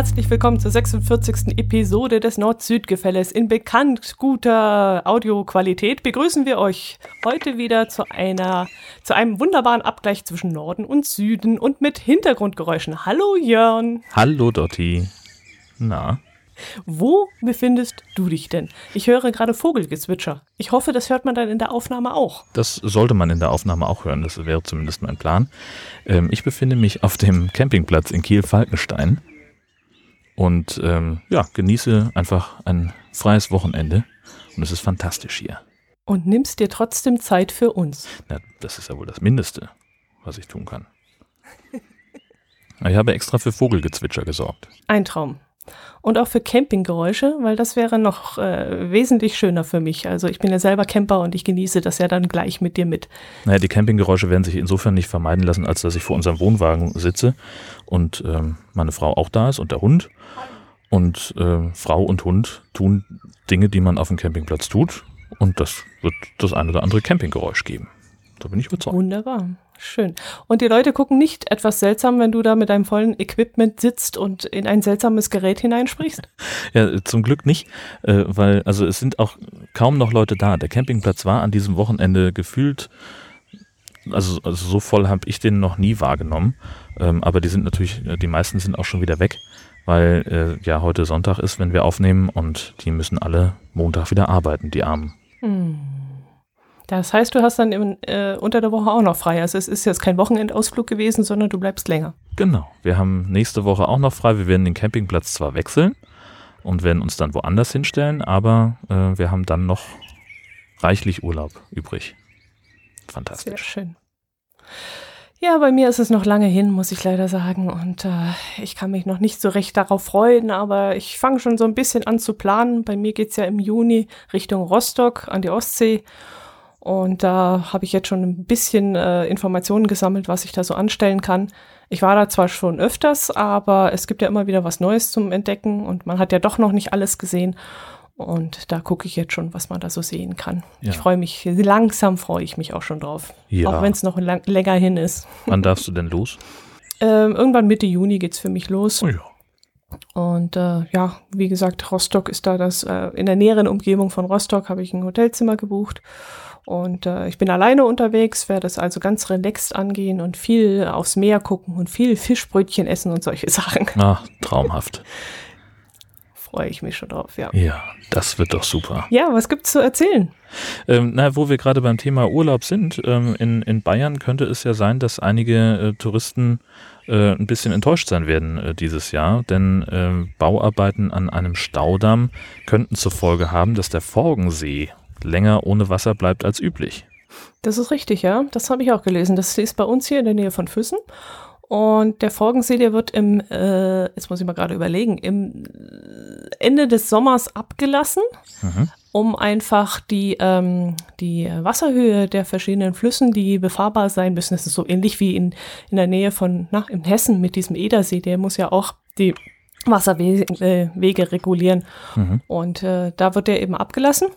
herzlich willkommen zur 46. Episode des Nord-Süd-Gefälles. In bekannt guter Audioqualität begrüßen wir euch heute wieder zu einer, zu einem wunderbaren Abgleich zwischen Norden und Süden und mit Hintergrundgeräuschen. Hallo Jörn. Hallo Dotti. Na? Wo befindest du dich denn? Ich höre gerade Vogelgezwitscher. Ich hoffe, das hört man dann in der Aufnahme auch. Das sollte man in der Aufnahme auch hören. Das wäre zumindest mein Plan. Ähm, ich befinde mich auf dem Campingplatz in Kiel-Falkenstein und ähm, ja, genieße einfach ein freies Wochenende. Und es ist fantastisch hier. Und nimmst dir trotzdem Zeit für uns. Ja, das ist ja wohl das Mindeste, was ich tun kann. Ich habe extra für Vogelgezwitscher gesorgt. Ein Traum und auch für Campinggeräusche, weil das wäre noch äh, wesentlich schöner für mich. Also ich bin ja selber Camper und ich genieße das ja dann gleich mit dir mit. Naja, die Campinggeräusche werden sich insofern nicht vermeiden lassen, als dass ich vor unserem Wohnwagen sitze und ähm, meine Frau auch da ist und der Hund. Und äh, Frau und Hund tun Dinge, die man auf dem Campingplatz tut. Und das wird das ein oder andere Campinggeräusch geben. Da bin ich überzeugt. Wunderbar. Schön. Und die Leute gucken nicht etwas seltsam, wenn du da mit deinem vollen Equipment sitzt und in ein seltsames Gerät hineinsprichst? ja, zum Glück nicht, äh, weil also es sind auch kaum noch Leute da. Der Campingplatz war an diesem Wochenende gefühlt, also, also so voll habe ich den noch nie wahrgenommen. Ähm, aber die sind natürlich, äh, die meisten sind auch schon wieder weg, weil äh, ja heute Sonntag ist, wenn wir aufnehmen und die müssen alle Montag wieder arbeiten, die Armen. Hm. Das heißt, du hast dann im, äh, unter der Woche auch noch frei. Also es ist jetzt kein Wochenendausflug gewesen, sondern du bleibst länger. Genau. Wir haben nächste Woche auch noch frei. Wir werden den Campingplatz zwar wechseln und werden uns dann woanders hinstellen, aber äh, wir haben dann noch reichlich Urlaub übrig. Fantastisch. Sehr schön. Ja, bei mir ist es noch lange hin, muss ich leider sagen. Und äh, ich kann mich noch nicht so recht darauf freuen, aber ich fange schon so ein bisschen an zu planen. Bei mir geht es ja im Juni Richtung Rostock an die Ostsee. Und da habe ich jetzt schon ein bisschen äh, Informationen gesammelt, was ich da so anstellen kann. Ich war da zwar schon öfters, aber es gibt ja immer wieder was Neues zum Entdecken und man hat ja doch noch nicht alles gesehen. Und da gucke ich jetzt schon, was man da so sehen kann. Ja. Ich freue mich, langsam freue ich mich auch schon drauf. Ja. Auch wenn es noch lang, länger hin ist. Wann darfst du denn los? ähm, irgendwann Mitte Juni geht es für mich los. Oh ja. Und äh, ja, wie gesagt, Rostock ist da das, äh, in der näheren Umgebung von Rostock habe ich ein Hotelzimmer gebucht. Und äh, ich bin alleine unterwegs, werde es also ganz relaxed angehen und viel aufs Meer gucken und viel Fischbrötchen essen und solche Sachen. Ach, traumhaft. Freue ich mich schon drauf, ja. Ja, das wird doch super. Ja, was gibt's zu erzählen? Ähm, na, wo wir gerade beim Thema Urlaub sind, ähm, in, in Bayern könnte es ja sein, dass einige äh, Touristen äh, ein bisschen enttäuscht sein werden äh, dieses Jahr, denn äh, Bauarbeiten an einem Staudamm könnten zur Folge haben, dass der Forgensee länger ohne Wasser bleibt als üblich. Das ist richtig, ja. Das habe ich auch gelesen. Das ist bei uns hier in der Nähe von Füssen. Und der Forgensee, der wird im, äh, jetzt muss ich mal gerade überlegen, im Ende des Sommers abgelassen, mhm. um einfach die, ähm, die Wasserhöhe der verschiedenen Flüssen, die befahrbar sein müssen, das ist so ähnlich wie in, in der Nähe von, na, in Hessen mit diesem Edersee, der muss ja auch die Wasserwege äh, regulieren. Mhm. Und äh, da wird der eben abgelassen.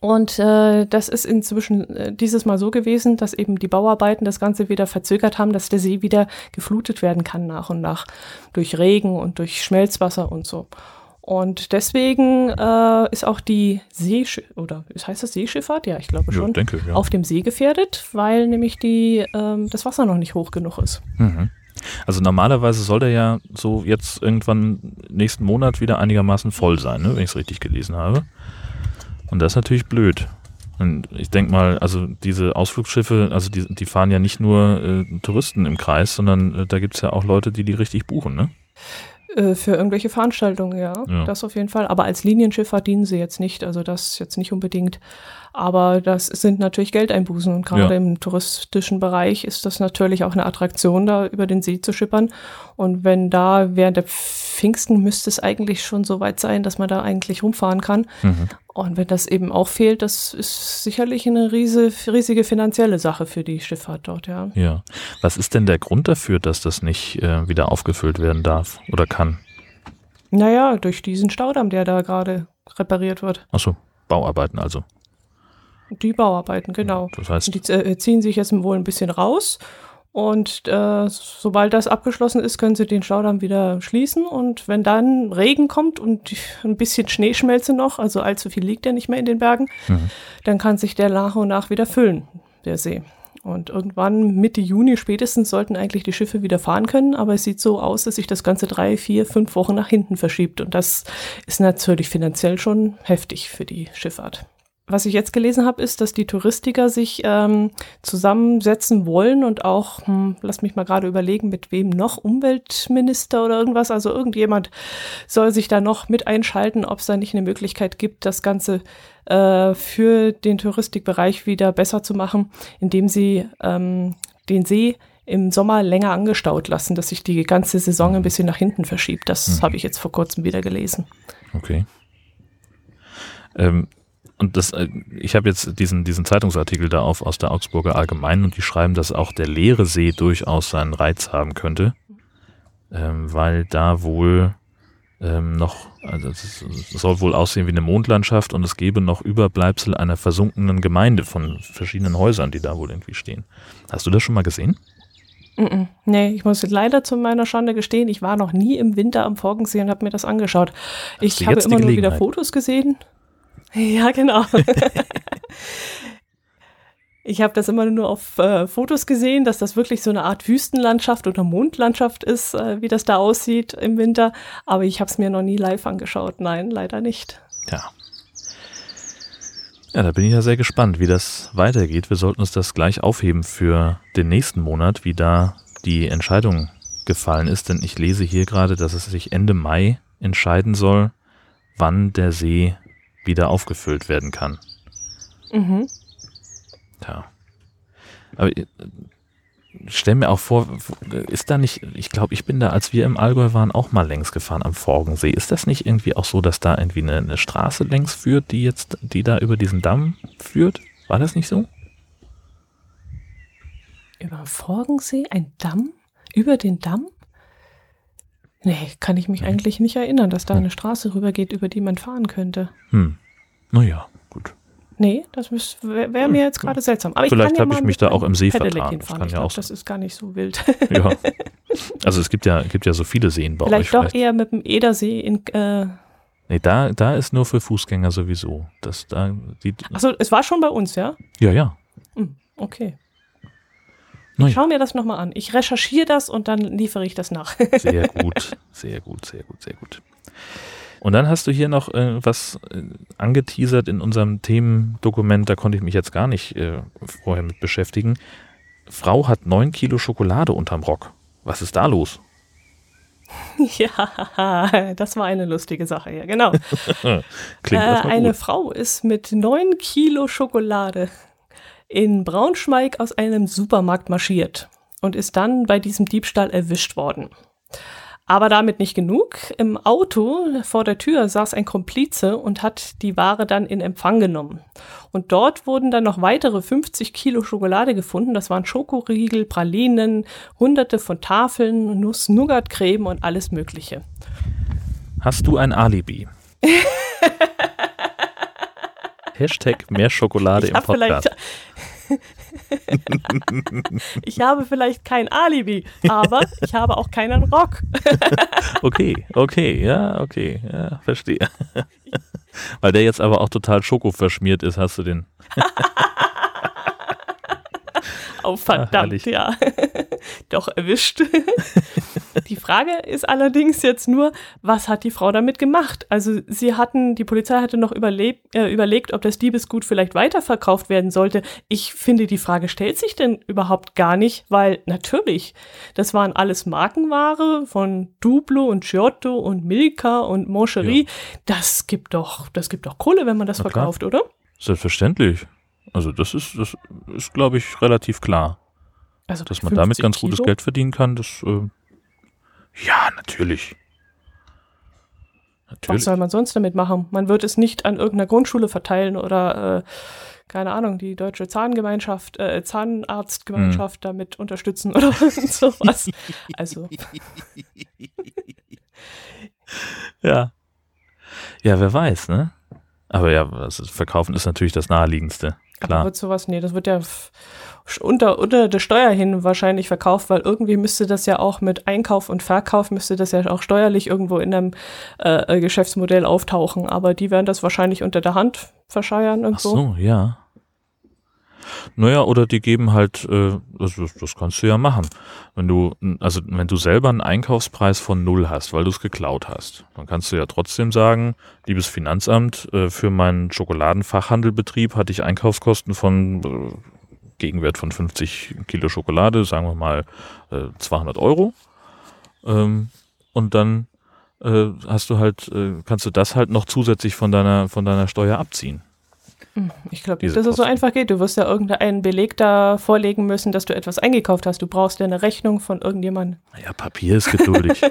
Und äh, das ist inzwischen äh, dieses Mal so gewesen, dass eben die Bauarbeiten das Ganze wieder verzögert haben, dass der See wieder geflutet werden kann nach und nach durch Regen und durch Schmelzwasser und so. Und deswegen äh, ist auch die Seesch oder heißt das Seeschifffahrt? Ja, ich glaube schon. Ja, denke, ja. Auf dem See gefährdet, weil nämlich die, ähm, das Wasser noch nicht hoch genug ist. Mhm. Also normalerweise soll der ja so jetzt irgendwann nächsten Monat wieder einigermaßen voll sein, ne, wenn ich es richtig gelesen habe. Und das ist natürlich blöd. Und ich denke mal, also diese Ausflugsschiffe, also die, die fahren ja nicht nur äh, Touristen im Kreis, sondern äh, da gibt es ja auch Leute, die die richtig buchen, ne? Äh, für irgendwelche Veranstaltungen, ja, ja, Das auf jeden Fall. Aber als Linienschiffer dienen sie jetzt nicht. Also das jetzt nicht unbedingt. Aber das sind natürlich Geldeinbußen. Und gerade ja. im touristischen Bereich ist das natürlich auch eine Attraktion, da über den See zu schippern. Und wenn da während der Pfingsten müsste es eigentlich schon so weit sein, dass man da eigentlich rumfahren kann. Mhm. Und wenn das eben auch fehlt, das ist sicherlich eine riese, riesige finanzielle Sache für die Schifffahrt dort, ja. Ja. Was ist denn der Grund dafür, dass das nicht äh, wieder aufgefüllt werden darf oder kann? Naja, durch diesen Staudamm, der da gerade repariert wird. Achso, Bauarbeiten also. Die Bauarbeiten, genau. Das heißt. Die äh, ziehen sich jetzt wohl ein bisschen raus Und äh, sobald das abgeschlossen ist, können sie den Staudamm wieder schließen. Und wenn dann Regen kommt und ein bisschen Schneeschmelze noch, also allzu viel liegt ja nicht mehr in den Bergen, mhm. dann kann sich der nach und nach wieder füllen, der See. Und irgendwann Mitte Juni spätestens sollten eigentlich die Schiffe wieder fahren können, aber es sieht so aus, dass sich das Ganze drei, vier, fünf Wochen nach hinten verschiebt. Und das ist natürlich finanziell schon heftig für die Schifffahrt was ich jetzt gelesen habe, ist, dass die Touristiker sich ähm, zusammensetzen wollen und auch, hm, lass mich mal gerade überlegen, mit wem noch, Umweltminister oder irgendwas, also irgendjemand soll sich da noch mit einschalten, ob es da nicht eine Möglichkeit gibt, das Ganze äh, für den Touristikbereich wieder besser zu machen, indem sie ähm, den See im Sommer länger angestaut lassen, dass sich die ganze Saison ein bisschen nach hinten verschiebt. Das hm. habe ich jetzt vor kurzem wieder gelesen. Okay. Ähm, und das, äh, ich habe jetzt diesen, diesen Zeitungsartikel da auf aus der Augsburger Allgemeinen und die schreiben, dass auch der leere See durchaus seinen Reiz haben könnte, ähm, weil da wohl ähm, noch, also es soll wohl aussehen wie eine Mondlandschaft und es gäbe noch Überbleibsel einer versunkenen Gemeinde von verschiedenen Häusern, die da wohl irgendwie stehen. Hast du das schon mal gesehen? Nee, ich muss leider zu meiner Schande gestehen, ich war noch nie im Winter am Forgensee und habe mir das angeschaut. Hast ich habe immer nur wieder Fotos gesehen. Ja, genau. ich habe das immer nur auf äh, Fotos gesehen, dass das wirklich so eine Art Wüstenlandschaft oder Mondlandschaft ist, äh, wie das da aussieht im Winter. Aber ich habe es mir noch nie live angeschaut. Nein, leider nicht. Ja. Ja, da bin ich ja sehr gespannt, wie das weitergeht. Wir sollten uns das gleich aufheben für den nächsten Monat, wie da die Entscheidung gefallen ist. Denn ich lese hier gerade, dass es sich Ende Mai entscheiden soll, wann der See wieder aufgefüllt werden kann. Mhm. Ja. Aber äh, stell mir auch vor, ist da nicht, ich glaube, ich bin da, als wir im Allgäu waren, auch mal längs gefahren am Forgensee. Ist das nicht irgendwie auch so, dass da irgendwie eine, eine Straße längs führt, die jetzt, die da über diesen Damm führt? War das nicht so? Über Forgensee? Ein Damm? Über den Damm? Nee, kann ich mich eigentlich nicht erinnern, dass da hm. eine Straße rübergeht, über die man fahren könnte. Hm. Naja, gut. Nee, das wäre wär mir jetzt gerade seltsam. Aber Vielleicht habe ich mich da auch im See vertan. Das, kann ich ja glaub, das ist gar nicht so wild. ja. Also es gibt ja, gibt ja so viele Seen bei vielleicht euch. Doch vielleicht doch eher mit dem Edersee in. Äh nee, da, da ist nur für Fußgänger sowieso. Das, da, Achso, es war schon bei uns, ja? Ja, ja. Hm, okay. Ich schau mir das nochmal an. Ich recherchiere das und dann liefere ich das nach. sehr gut, sehr gut, sehr gut, sehr gut. Und dann hast du hier noch äh, was äh, angeteasert in unserem Themendokument, da konnte ich mich jetzt gar nicht äh, vorher mit beschäftigen. Frau hat neun Kilo Schokolade unterm Rock. Was ist da los? Ja, das war eine lustige Sache, ja, genau. Klingt äh, eine Frau ist mit neun Kilo Schokolade in Braunschweig aus einem Supermarkt marschiert und ist dann bei diesem Diebstahl erwischt worden. Aber damit nicht genug. Im Auto vor der Tür saß ein Komplize und hat die Ware dann in Empfang genommen. Und dort wurden dann noch weitere 50 Kilo Schokolade gefunden. Das waren Schokoriegel, Pralinen, hunderte von Tafeln, Nuss-Nougat-Creme und alles Mögliche. Hast du ein Alibi? Hashtag mehr Schokolade ich im Podcast. ich habe vielleicht kein Alibi, aber ich habe auch keinen Rock. okay, okay, ja, okay, ja, verstehe. Weil der jetzt aber auch total Schoko verschmiert ist, hast du den. Oh, verdammt, ah, ja. Doch erwischt. die Frage ist allerdings jetzt nur, was hat die Frau damit gemacht? Also sie hatten, die Polizei hatte noch überlebt, äh, überlegt, ob das Diebesgut vielleicht weiterverkauft werden sollte. Ich finde, die Frage stellt sich denn überhaupt gar nicht, weil natürlich, das waren alles Markenware von Duplo und Giotto und Milka und Moncherie. Ja. Das gibt doch, das gibt doch Kohle, wenn man das Na verkauft, klar. oder? Selbstverständlich. Also das ist, das ist, glaube ich, relativ klar. Also dass man damit ganz Kilo? gutes Geld verdienen kann, das äh, ja, natürlich. natürlich. Was soll man sonst damit machen? Man wird es nicht an irgendeiner Grundschule verteilen oder äh, keine Ahnung, die deutsche Zahngemeinschaft, äh, Zahnarztgemeinschaft hm. damit unterstützen oder sowas. Also. ja. Ja, wer weiß, ne? Aber ja, also verkaufen ist natürlich das naheliegendste. Klar. Aber wird sowas, nee, das wird ja unter, unter der Steuer hin wahrscheinlich verkauft, weil irgendwie müsste das ja auch mit Einkauf und Verkauf müsste das ja auch steuerlich irgendwo in einem äh, äh Geschäftsmodell auftauchen. Aber die werden das wahrscheinlich unter der Hand verscheuern irgendwo. Ach so, ja. Naja, oder die geben halt, äh, das, das kannst du ja machen. Wenn du, also wenn du selber einen Einkaufspreis von null hast, weil du es geklaut hast, dann kannst du ja trotzdem sagen, liebes Finanzamt, äh, für meinen Schokoladenfachhandelbetrieb hatte ich Einkaufskosten von äh, Gegenwert von 50 Kilo Schokolade, sagen wir mal äh, 200 Euro. Ähm, und dann äh, hast du halt, äh, kannst du das halt noch zusätzlich von deiner, von deiner Steuer abziehen. Hm, ich glaube nicht, dass es so einfach geht. Du wirst ja irgendeinen Beleg da vorlegen müssen, dass du etwas eingekauft hast. Du brauchst ja eine Rechnung von irgendjemandem. Ja, Papier ist geduldig.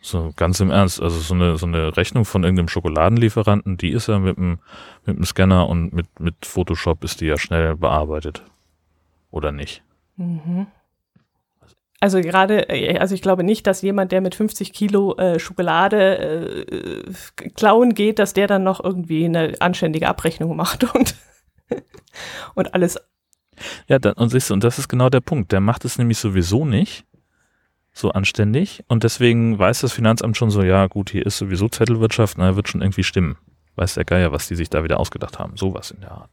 so ganz im Ernst. Also so eine, so eine Rechnung von irgendeinem Schokoladenlieferanten, die ist ja mit dem, mit dem Scanner und mit, mit Photoshop ist die ja schnell bearbeitet. Oder nicht? Mhm. Also gerade, äh, also ich glaube nicht, dass jemand, der mit 50 Kilo äh, Schokolade äh, klauen geht, dass der dann noch irgendwie eine anständige Abrechnung macht und, und alles. Ja, dann, und siehst du, und das ist genau der Punkt. Der macht es nämlich sowieso nicht so anständig und deswegen weiß das Finanzamt schon so, ja gut, hier ist sowieso Zettelwirtschaft, na, wird schon irgendwie stimmen. Weiß der Geier, was die sich da wieder ausgedacht haben. Sowas in der Art.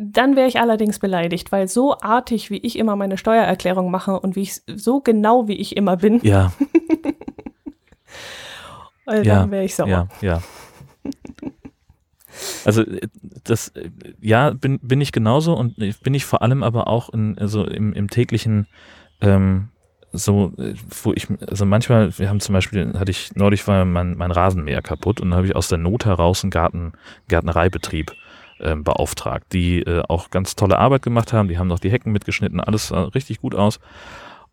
Dann wäre ich allerdings beleidigt, weil so artig, wie ich immer meine Steuererklärung mache und wie ich so genau wie ich immer bin. Ja. dann ja, wäre ich sauer. Ja, ja. Also das, ja, bin, bin ich genauso und bin ich vor allem aber auch in, also im, im täglichen ähm, so, wo ich, also manchmal, wir haben zum Beispiel, hatte ich, neulich war mein, mein Rasenmäher kaputt und dann habe ich aus der Not heraus einen Garten, Gärtnereibetrieb ähm, beauftragt, die äh, auch ganz tolle Arbeit gemacht haben. Die haben noch die Hecken mitgeschnitten, alles sah richtig gut aus.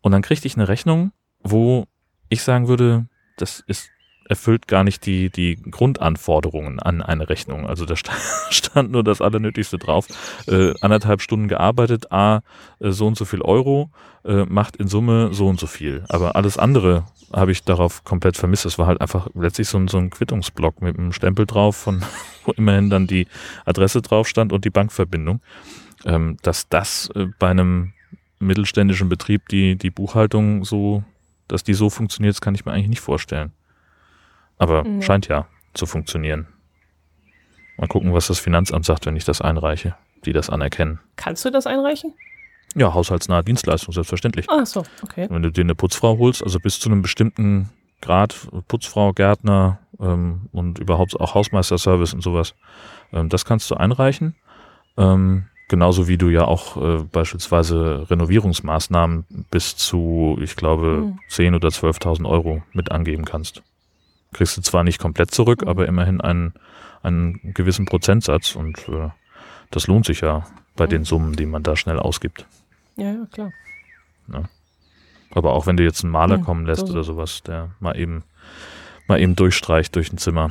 Und dann kriegte ich eine Rechnung, wo ich sagen würde, das ist erfüllt gar nicht die, die Grundanforderungen an eine Rechnung. Also da stand nur das Allernötigste drauf. Äh, anderthalb Stunden gearbeitet, A, äh, so und so viel Euro, äh, macht in Summe so und so viel. Aber alles andere habe ich darauf komplett vermisst. Das war halt einfach letztlich so ein, so ein Quittungsblock mit einem Stempel drauf, von wo immerhin dann die Adresse drauf stand und die Bankverbindung. Ähm, dass das äh, bei einem mittelständischen Betrieb die, die Buchhaltung so, dass die so funktioniert, das kann ich mir eigentlich nicht vorstellen. Aber mhm. scheint ja zu funktionieren. Mal gucken, was das Finanzamt sagt, wenn ich das einreiche, die das anerkennen. Kannst du das einreichen? Ja, haushaltsnahe Dienstleistung, selbstverständlich. Ach so, okay. Wenn du dir eine Putzfrau holst, also bis zu einem bestimmten Grad, Putzfrau, Gärtner ähm, und überhaupt auch Hausmeisterservice und sowas, ähm, das kannst du einreichen. Ähm, genauso wie du ja auch äh, beispielsweise Renovierungsmaßnahmen bis zu, ich glaube, mhm. 10.000 oder 12.000 Euro mit angeben kannst. Kriegst du zwar nicht komplett zurück, mhm. aber immerhin einen, einen gewissen Prozentsatz und äh, das lohnt sich ja bei mhm. den Summen, die man da schnell ausgibt. Ja, ja, klar. Ja. Aber auch wenn du jetzt einen Maler hm, kommen lässt so. oder sowas, der mal eben, mal eben durchstreicht durch ein Zimmer,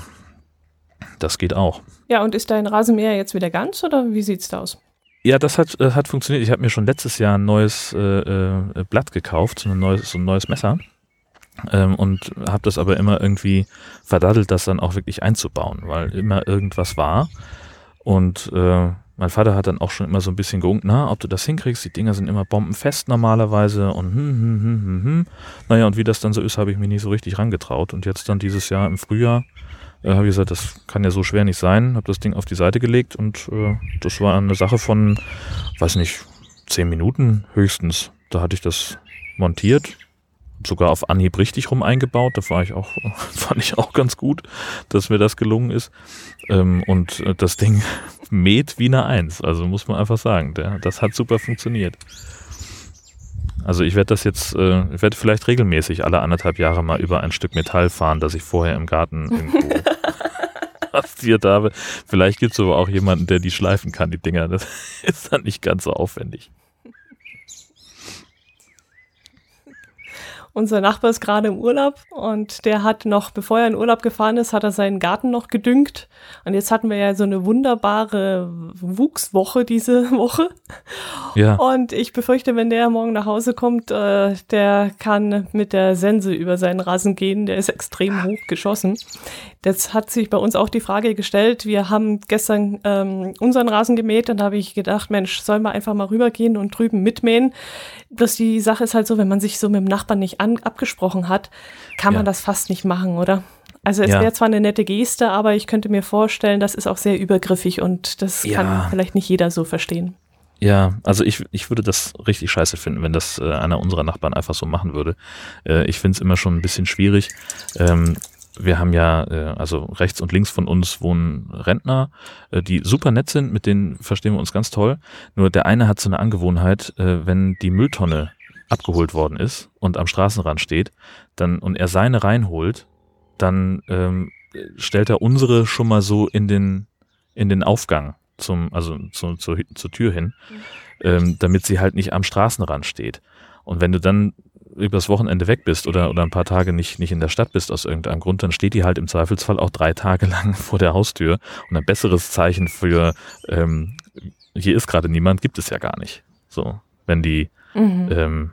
das geht auch. Ja, und ist dein Rasenmäher jetzt wieder ganz oder wie sieht's da aus? Ja, das hat, das hat funktioniert. Ich habe mir schon letztes Jahr ein neues äh, äh, Blatt gekauft, so ein neues, so ein neues Messer. Ähm, und habe das aber immer irgendwie verdaddelt, das dann auch wirklich einzubauen, weil immer irgendwas war. Und äh, mein Vater hat dann auch schon immer so ein bisschen geunkt, na, ob du das hinkriegst, die Dinger sind immer bombenfest normalerweise und hm, hm, hm, hm, hm. Naja, und wie das dann so ist, habe ich mich nicht so richtig rangetraut. Und jetzt dann dieses Jahr im Frühjahr äh, habe ich gesagt, das kann ja so schwer nicht sein, habe das Ding auf die Seite gelegt und äh, das war eine Sache von, weiß nicht, zehn Minuten höchstens. Da hatte ich das montiert, sogar auf Anhieb richtig rum eingebaut. Da war ich auch, fand ich auch ganz gut, dass mir das gelungen ist. Ähm, und äh, das Ding mäht wie eine Eins. Also muss man einfach sagen, der, das hat super funktioniert. Also ich werde das jetzt, äh, ich werde vielleicht regelmäßig alle anderthalb Jahre mal über ein Stück Metall fahren, das ich vorher im Garten irgendwo bastelt habe. Vielleicht gibt es aber auch jemanden, der die schleifen kann, die Dinger. Das ist dann nicht ganz so aufwendig. Unser Nachbar ist gerade im Urlaub und der hat noch, bevor er in Urlaub gefahren ist, hat er seinen Garten noch gedüngt. Und jetzt hatten wir ja so eine wunderbare Wuchswoche diese Woche. Ja. Und ich befürchte, wenn der morgen nach Hause kommt, äh, der kann mit der Sense über seinen Rasen gehen. Der ist extrem hoch geschossen. Das hat sich bei uns auch die Frage gestellt. Wir haben gestern ähm, unseren Rasen gemäht. Dann habe ich gedacht, Mensch, sollen wir einfach mal rübergehen und drüben mitmähen. Bloß die Sache ist halt so, wenn man sich so mit dem Nachbarn nicht an, abgesprochen hat, kann ja. man das fast nicht machen, oder? Also es ja. wäre zwar eine nette Geste, aber ich könnte mir vorstellen, das ist auch sehr übergriffig und das ja. kann vielleicht nicht jeder so verstehen. Ja, also ich, ich würde das richtig scheiße finden, wenn das äh, einer unserer Nachbarn einfach so machen würde. Äh, ich finde es immer schon ein bisschen schwierig. Ähm, wir haben ja, äh, also rechts und links von uns wohnen Rentner, äh, die super nett sind, mit denen verstehen wir uns ganz toll. Nur der eine hat so eine Angewohnheit, äh, wenn die Mülltonne abgeholt worden ist und am Straßenrand steht, dann und er seine reinholt, dann ähm, stellt er unsere schon mal so in den in den Aufgang zum also zu, zu, zur Tür hin, mhm. ähm, damit sie halt nicht am Straßenrand steht. Und wenn du dann übers Wochenende weg bist oder, oder ein paar Tage nicht, nicht in der Stadt bist aus irgendeinem Grund, dann steht die halt im Zweifelsfall auch drei Tage lang vor der Haustür. Und ein besseres Zeichen für ähm, hier ist gerade niemand, gibt es ja gar nicht. So, wenn die, mhm. ähm,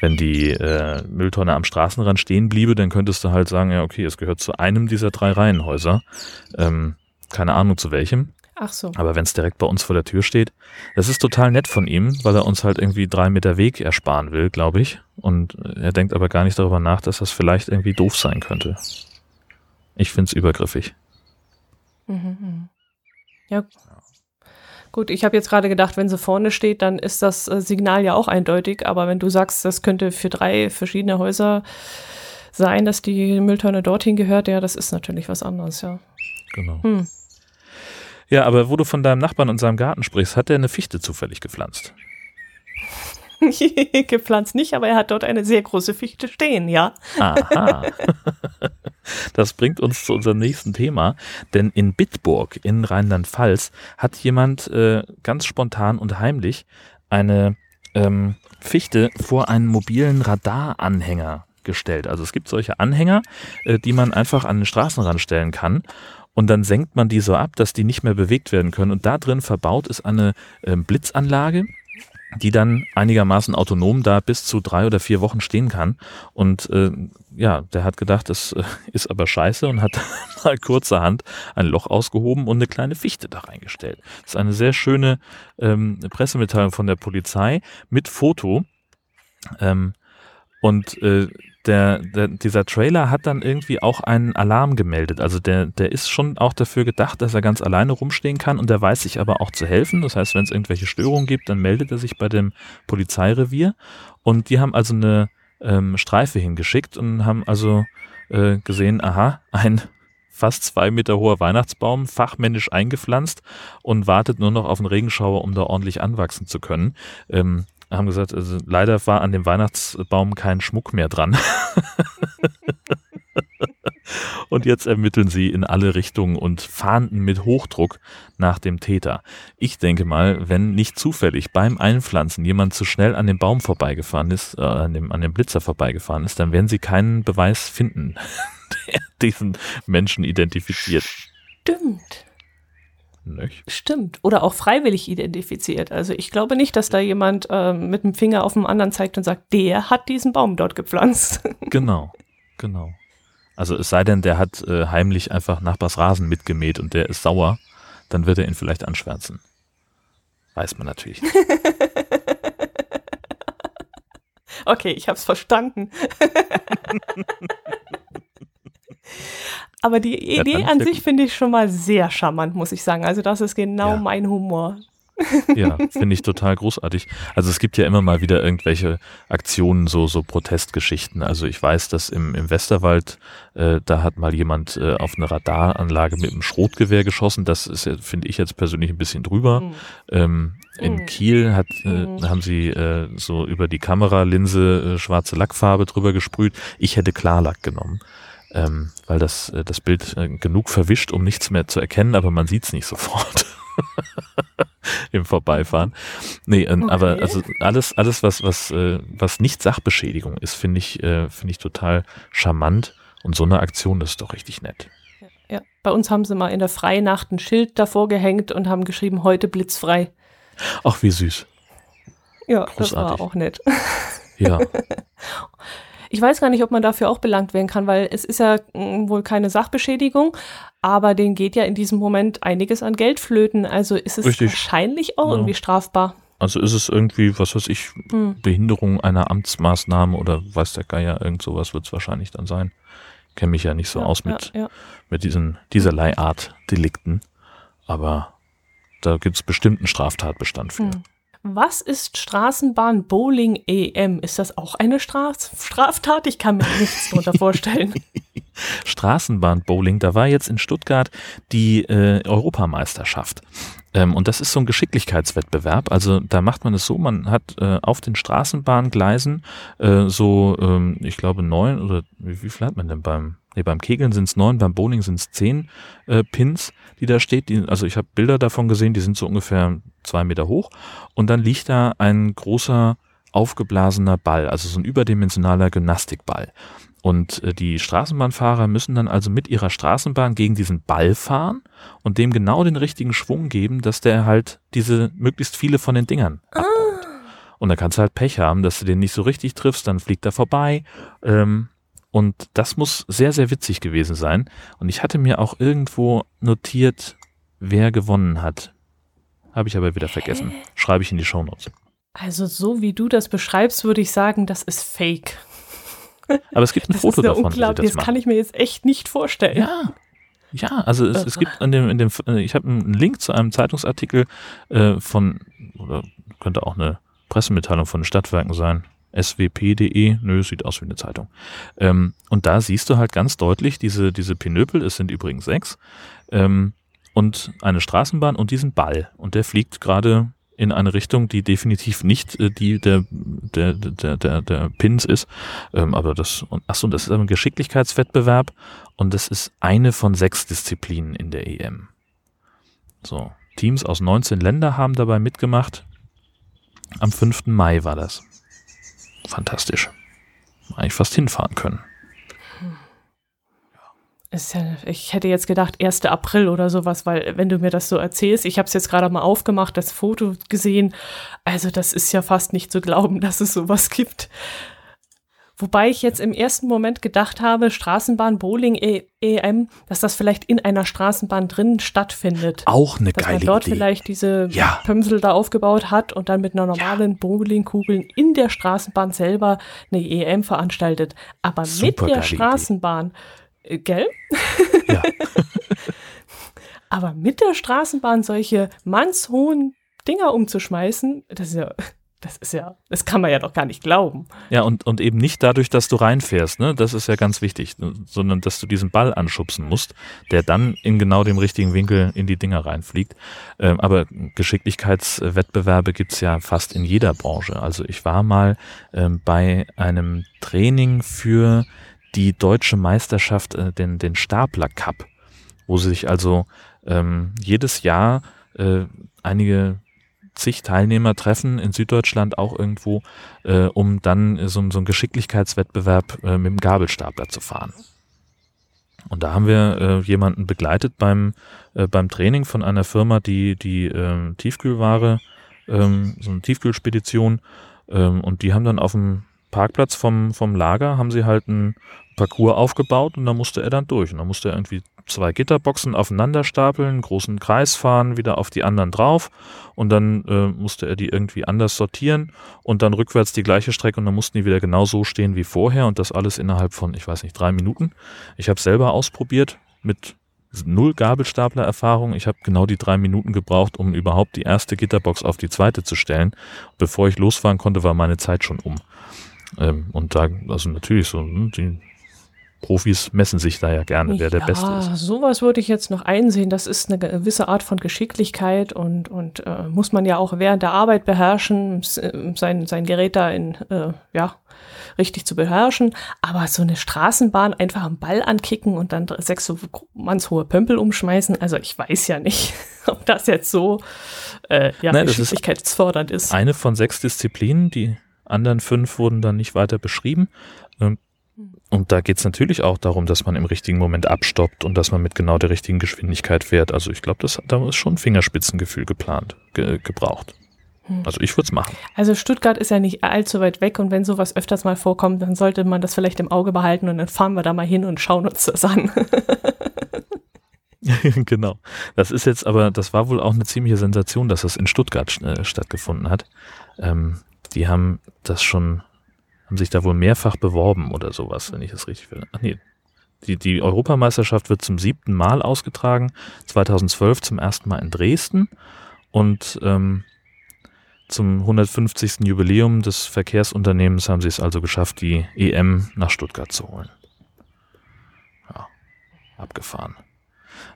wenn die äh, Mülltonne am Straßenrand stehen bliebe, dann könntest du halt sagen, ja, okay, es gehört zu einem dieser drei Reihenhäuser. Ähm, keine Ahnung zu welchem. Ach so. Aber wenn es direkt bei uns vor der Tür steht, das ist total nett von ihm, weil er uns halt irgendwie drei Meter Weg ersparen will, glaube ich. Und er denkt aber gar nicht darüber nach, dass das vielleicht irgendwie doof sein könnte. Ich finde es übergriffig. Mhm, mhm. Ja. Gut, ich habe jetzt gerade gedacht, wenn sie vorne steht, dann ist das äh, Signal ja auch eindeutig. Aber wenn du sagst, das könnte für drei verschiedene Häuser sein, dass die Mülltonne dorthin gehört, ja, das ist natürlich was anderes, ja. Genau. Hm. Ja, aber wo du von deinem Nachbarn und seinem Garten sprichst, hat er eine Fichte zufällig gepflanzt? gepflanzt nicht, aber er hat dort eine sehr große Fichte stehen, ja. Aha. Das bringt uns zu unserem nächsten Thema, denn in Bitburg in Rheinland-Pfalz hat jemand äh, ganz spontan und heimlich eine ähm, Fichte vor einen mobilen Radaranhänger gestellt. Also es gibt solche Anhänger, äh, die man einfach an den Straßenrand stellen kann und dann senkt man die so ab, dass die nicht mehr bewegt werden können. Und da drin verbaut ist eine äh, Blitzanlage, die dann einigermaßen autonom da bis zu drei oder vier Wochen stehen kann. Und äh, ja, der hat gedacht, das äh, ist aber scheiße und hat mal kurzerhand ein Loch ausgehoben und eine kleine Fichte da reingestellt. Das ist eine sehr schöne ähm, Pressemitteilung von der Polizei mit Foto. Ähm, und äh, der, der, dieser Trailer hat dann irgendwie auch einen Alarm gemeldet. Also der, der ist schon auch dafür gedacht, dass er ganz alleine rumstehen kann und der weiß sich aber auch zu helfen. Das heißt, wenn es irgendwelche Störungen gibt, dann meldet er sich bei dem Polizeirevier. Und die haben also eine ähm, Streife hingeschickt und haben also äh, gesehen, aha, ein fast zwei Meter hoher Weihnachtsbaum, fachmännisch eingepflanzt und wartet nur noch auf einen Regenschauer, um da ordentlich anwachsen zu können. Ähm, haben gesagt, also leider war an dem Weihnachtsbaum kein Schmuck mehr dran. und jetzt ermitteln sie in alle Richtungen und fahnden mit Hochdruck nach dem Täter. Ich denke mal, wenn nicht zufällig beim Einpflanzen jemand zu schnell an dem Baum vorbeigefahren ist, äh, an, dem, an dem Blitzer vorbeigefahren ist, dann werden sie keinen Beweis finden, der diesen Menschen identifiziert. Stimmt. Nicht? Stimmt. Oder auch freiwillig identifiziert. Also ich glaube nicht, dass da jemand äh, mit dem Finger auf den anderen zeigt und sagt, der hat diesen Baum dort gepflanzt. Genau, genau. Also es sei denn, der hat äh, heimlich einfach Nachbars Rasen mitgemäht und der ist sauer, dann wird er ihn vielleicht anschwärzen. Weiß man natürlich nicht. okay, ich habe es verstanden. Aber die Idee an sich finde ich schon mal sehr charmant, muss ich sagen. Also das ist genau ja. mein Humor. Ja, finde ich total großartig. Also es gibt ja immer mal wieder irgendwelche Aktionen, so, so Protestgeschichten. Also ich weiß, dass im, im Westerwald, äh, da hat mal jemand äh, auf eine Radaranlage mit einem Schrotgewehr geschossen. Das ist, finde ich jetzt persönlich ein bisschen drüber. Mhm. Ähm, in mhm. Kiel hat, äh, mhm. haben sie äh, so über die Kameralinse äh, schwarze Lackfarbe drüber gesprüht. Ich hätte Klarlack genommen ähm, weil das, äh, das Bild äh, genug verwischt, um nichts mehr zu erkennen, aber man sieht es nicht sofort. im Vorbeifahren. Nee, äh, okay. aber also alles, alles, was, was, äh, was nicht Sachbeschädigung ist, finde ich, äh, finde ich total charmant. Und so eine Aktion, das ist doch richtig nett. Ja, bei uns haben sie mal in der Freinacht ein Schild davor gehängt und haben geschrieben, heute blitzfrei. Ach, wie süß. Ja, Großartig. das war auch nett. Ja. Ich weiß gar nicht, ob man dafür auch belangt werden kann, weil es ist ja mm, wohl keine Sachbeschädigung, aber denen geht ja in diesem Moment einiges an Geld flöten. Also ist es Richtig. wahrscheinlich auch ja. irgendwie strafbar. Also ist es irgendwie, was weiß ich, hm. Behinderung einer Amtsmaßnahme oder weiß der Geier, irgend sowas wird es wahrscheinlich dann sein. Kenne mich ja nicht so ja, aus mit, ja, mit diesen, dieserlei Art Delikten. Aber da gibt es bestimmt einen Straftatbestand für. Hm. Was ist Straßenbahn Bowling EM? Ist das auch eine Straf Straftat? Ich kann mir nichts darunter vorstellen. Straßenbahn Bowling, da war jetzt in Stuttgart die äh, Europameisterschaft. Ähm, und das ist so ein Geschicklichkeitswettbewerb. Also da macht man es so, man hat äh, auf den Straßenbahngleisen äh, so, ähm, ich glaube, neun oder wie, wie viel hat man denn beim Nee, beim Kegeln sind es neun, beim Bowling sind es zehn äh, Pins, die da steht. Die, also ich habe Bilder davon gesehen, die sind so ungefähr zwei Meter hoch. Und dann liegt da ein großer aufgeblasener Ball, also so ein überdimensionaler Gymnastikball. Und äh, die Straßenbahnfahrer müssen dann also mit ihrer Straßenbahn gegen diesen Ball fahren und dem genau den richtigen Schwung geben, dass der halt diese möglichst viele von den Dingern ah. abbaut. Und da kannst du halt Pech haben, dass du den nicht so richtig triffst, dann fliegt er vorbei. Ähm, und das muss sehr, sehr witzig gewesen sein. Und ich hatte mir auch irgendwo notiert, wer gewonnen hat. Habe ich aber wieder vergessen. Schreibe ich in die Shownotes. Also so wie du das beschreibst, würde ich sagen, das ist fake. Aber es gibt ein das Foto davon. Unglaublich. Das, das kann ich mir jetzt echt nicht vorstellen. Ja. Ja, also es, es gibt an dem, in dem, äh, ich habe einen Link zu einem Zeitungsartikel äh, von, oder könnte auch eine Pressemitteilung von den Stadtwerken sein swp.de, nö, sieht aus wie eine Zeitung. Ähm, und da siehst du halt ganz deutlich diese, diese Pinöpel, es sind übrigens sechs, ähm, und eine Straßenbahn und diesen Ball. Und der fliegt gerade in eine Richtung, die definitiv nicht äh, die der, der, der, der, der Pins ist. Ähm, aber das, achso, das ist ein Geschicklichkeitswettbewerb und das ist eine von sechs Disziplinen in der EM. So. Teams aus 19 Ländern haben dabei mitgemacht. Am 5. Mai war das fantastisch. Eigentlich fast hinfahren können. Ist ja, ich hätte jetzt gedacht 1. April oder sowas, weil wenn du mir das so erzählst, ich habe es jetzt gerade mal aufgemacht, das Foto gesehen, also das ist ja fast nicht zu glauben, dass es sowas gibt. Wobei ich jetzt im ersten Moment gedacht habe, Straßenbahn Bowling EM, e dass das vielleicht in einer Straßenbahn drin stattfindet. Auch eine dass geile Idee. Dass man dort Idee. vielleicht diese ja. Pömsel da aufgebaut hat und dann mit einer normalen ja. Bowlingkugel in der Straßenbahn selber eine EM veranstaltet. Aber Super mit der Straßenbahn, äh, gell? Ja. Aber mit der Straßenbahn solche mannshohen Dinger umzuschmeißen, das ist ja das ist ja, das kann man ja doch gar nicht glauben. Ja, und, und eben nicht dadurch, dass du reinfährst, ne? Das ist ja ganz wichtig, sondern dass du diesen Ball anschubsen musst, der dann in genau dem richtigen Winkel in die Dinger reinfliegt. Ähm, aber Geschicklichkeitswettbewerbe gibt's ja fast in jeder Branche. Also ich war mal ähm, bei einem Training für die deutsche Meisterschaft, äh, den, den Stapler Cup, wo sich also ähm, jedes Jahr äh, einige zig Teilnehmer treffen in Süddeutschland auch irgendwo, äh, um dann so, so einen Geschicklichkeitswettbewerb äh, mit dem Gabelstapler zu fahren. Und da haben wir äh, jemanden begleitet beim, äh, beim Training von einer Firma, die die ähm, Tiefkühlware, ähm, so eine Tiefkühlspedition, ähm, und die haben dann auf dem Parkplatz vom, vom Lager, haben sie halt ein Parcours aufgebaut und da musste er dann durch. Und da musste er irgendwie zwei Gitterboxen aufeinander stapeln, einen großen Kreis fahren, wieder auf die anderen drauf und dann äh, musste er die irgendwie anders sortieren und dann rückwärts die gleiche Strecke und dann mussten die wieder genau so stehen wie vorher und das alles innerhalb von, ich weiß nicht, drei Minuten. Ich habe selber ausprobiert mit null Gabelstapler-Erfahrung. Ich habe genau die drei Minuten gebraucht, um überhaupt die erste Gitterbox auf die zweite zu stellen. Bevor ich losfahren konnte, war meine Zeit schon um. Ähm, und da, also natürlich so, hm, die Profis messen sich da ja gerne, wer der Beste ist. Sowas würde ich jetzt noch einsehen. Das ist eine gewisse Art von Geschicklichkeit und, und äh, muss man ja auch während der Arbeit beherrschen, äh, sein, sein Gerät da in, äh, ja, richtig zu beherrschen. Aber so eine Straßenbahn einfach am Ball ankicken und dann sechs so mannshohe Pömpel umschmeißen, also ich weiß ja nicht, ob das jetzt so äh, ja, Nein, geschicklichkeitsfördernd ist. Eine von sechs Disziplinen, die anderen fünf wurden dann nicht weiter beschrieben. Ähm, und da geht es natürlich auch darum, dass man im richtigen Moment abstoppt und dass man mit genau der richtigen Geschwindigkeit fährt. Also ich glaube, da ist schon Fingerspitzengefühl geplant, ge gebraucht. Hm. Also ich würde es machen. Also Stuttgart ist ja nicht allzu weit weg und wenn sowas öfters mal vorkommt, dann sollte man das vielleicht im Auge behalten und dann fahren wir da mal hin und schauen uns das an. genau. Das ist jetzt aber, das war wohl auch eine ziemliche Sensation, dass das in Stuttgart äh, stattgefunden hat. Ähm, die haben das schon haben sich da wohl mehrfach beworben oder sowas, wenn ich es richtig will. Ach nee, die, die Europameisterschaft wird zum siebten Mal ausgetragen, 2012 zum ersten Mal in Dresden und ähm, zum 150. Jubiläum des Verkehrsunternehmens haben sie es also geschafft, die EM nach Stuttgart zu holen. Ja, abgefahren.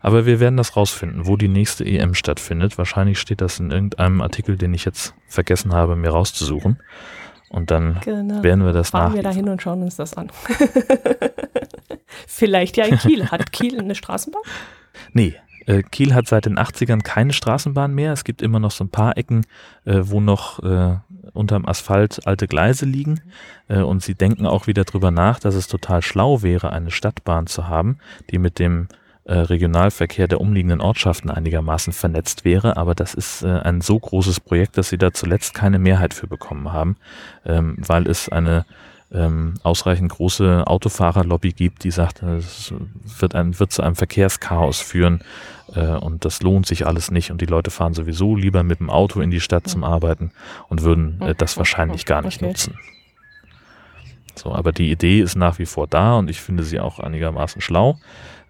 Aber wir werden das rausfinden, wo die nächste EM stattfindet. Wahrscheinlich steht das in irgendeinem Artikel, den ich jetzt vergessen habe, mir rauszusuchen. Und dann genau. werden wir das Fahren wir da hin und schauen uns das an. Vielleicht ja in Kiel. Hat Kiel eine Straßenbahn? Nee, äh, Kiel hat seit den 80ern keine Straßenbahn mehr. Es gibt immer noch so ein paar Ecken, äh, wo noch äh, unterm Asphalt alte Gleise liegen. Äh, und sie denken auch wieder drüber nach, dass es total schlau wäre, eine Stadtbahn zu haben, die mit dem Regionalverkehr der umliegenden Ortschaften einigermaßen vernetzt wäre, aber das ist äh, ein so großes Projekt, dass sie da zuletzt keine Mehrheit für bekommen haben, ähm, weil es eine ähm, ausreichend große Autofahrerlobby gibt, die sagt, es wird, ein, wird zu einem Verkehrschaos führen äh, und das lohnt sich alles nicht und die Leute fahren sowieso lieber mit dem Auto in die Stadt zum Arbeiten und würden äh, das wahrscheinlich gar nicht okay. nutzen. So, aber die Idee ist nach wie vor da und ich finde sie auch einigermaßen schlau.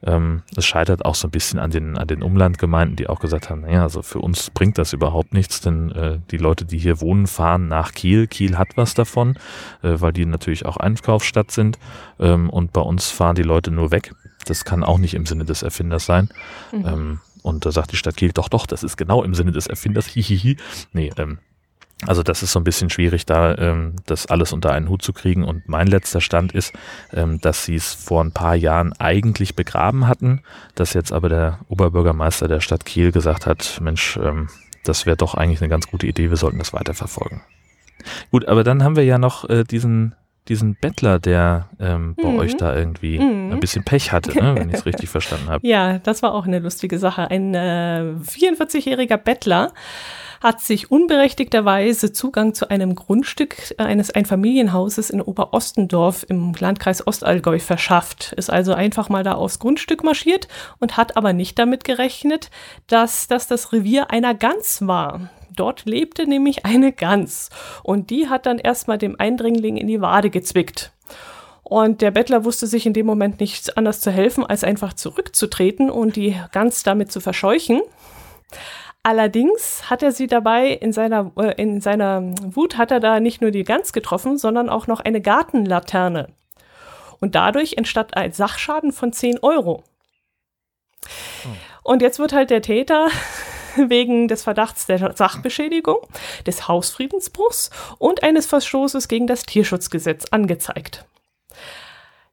Ähm, es scheitert auch so ein bisschen an den, an den Umlandgemeinden, die auch gesagt haben, naja, also für uns bringt das überhaupt nichts, denn äh, die Leute, die hier wohnen, fahren nach Kiel. Kiel hat was davon, äh, weil die natürlich auch Einkaufsstadt sind ähm, und bei uns fahren die Leute nur weg. Das kann auch nicht im Sinne des Erfinders sein. Mhm. Ähm, und da sagt die Stadt Kiel, doch, doch, das ist genau im Sinne des Erfinders. Hihihi. Nee, ähm, also das ist so ein bisschen schwierig, da ähm, das alles unter einen Hut zu kriegen. Und mein letzter Stand ist, ähm, dass sie es vor ein paar Jahren eigentlich begraben hatten, dass jetzt aber der Oberbürgermeister der Stadt Kiel gesagt hat, Mensch, ähm, das wäre doch eigentlich eine ganz gute Idee, wir sollten das weiterverfolgen. Gut, aber dann haben wir ja noch äh, diesen diesen Bettler, der ähm, bei mhm. euch da irgendwie mhm. ein bisschen Pech hatte, ne, wenn ich es richtig verstanden habe. Ja, das war auch eine lustige Sache. Ein äh, 44-jähriger Bettler hat sich unberechtigterweise Zugang zu einem Grundstück eines Einfamilienhauses in Oberostendorf im Landkreis Ostallgäu verschafft, ist also einfach mal da aufs Grundstück marschiert und hat aber nicht damit gerechnet, dass das das Revier einer Gans war. Dort lebte nämlich eine Gans und die hat dann erstmal dem Eindringling in die Wade gezwickt. Und der Bettler wusste sich in dem Moment nichts anders zu helfen, als einfach zurückzutreten und die Gans damit zu verscheuchen. Allerdings hat er sie dabei in seiner, äh, in seiner Wut hat er da nicht nur die Gans getroffen, sondern auch noch eine Gartenlaterne. Und dadurch entstand ein Sachschaden von 10 Euro. Oh. Und jetzt wird halt der Täter wegen des Verdachts der Sachbeschädigung, des Hausfriedensbruchs und eines Verstoßes gegen das Tierschutzgesetz angezeigt.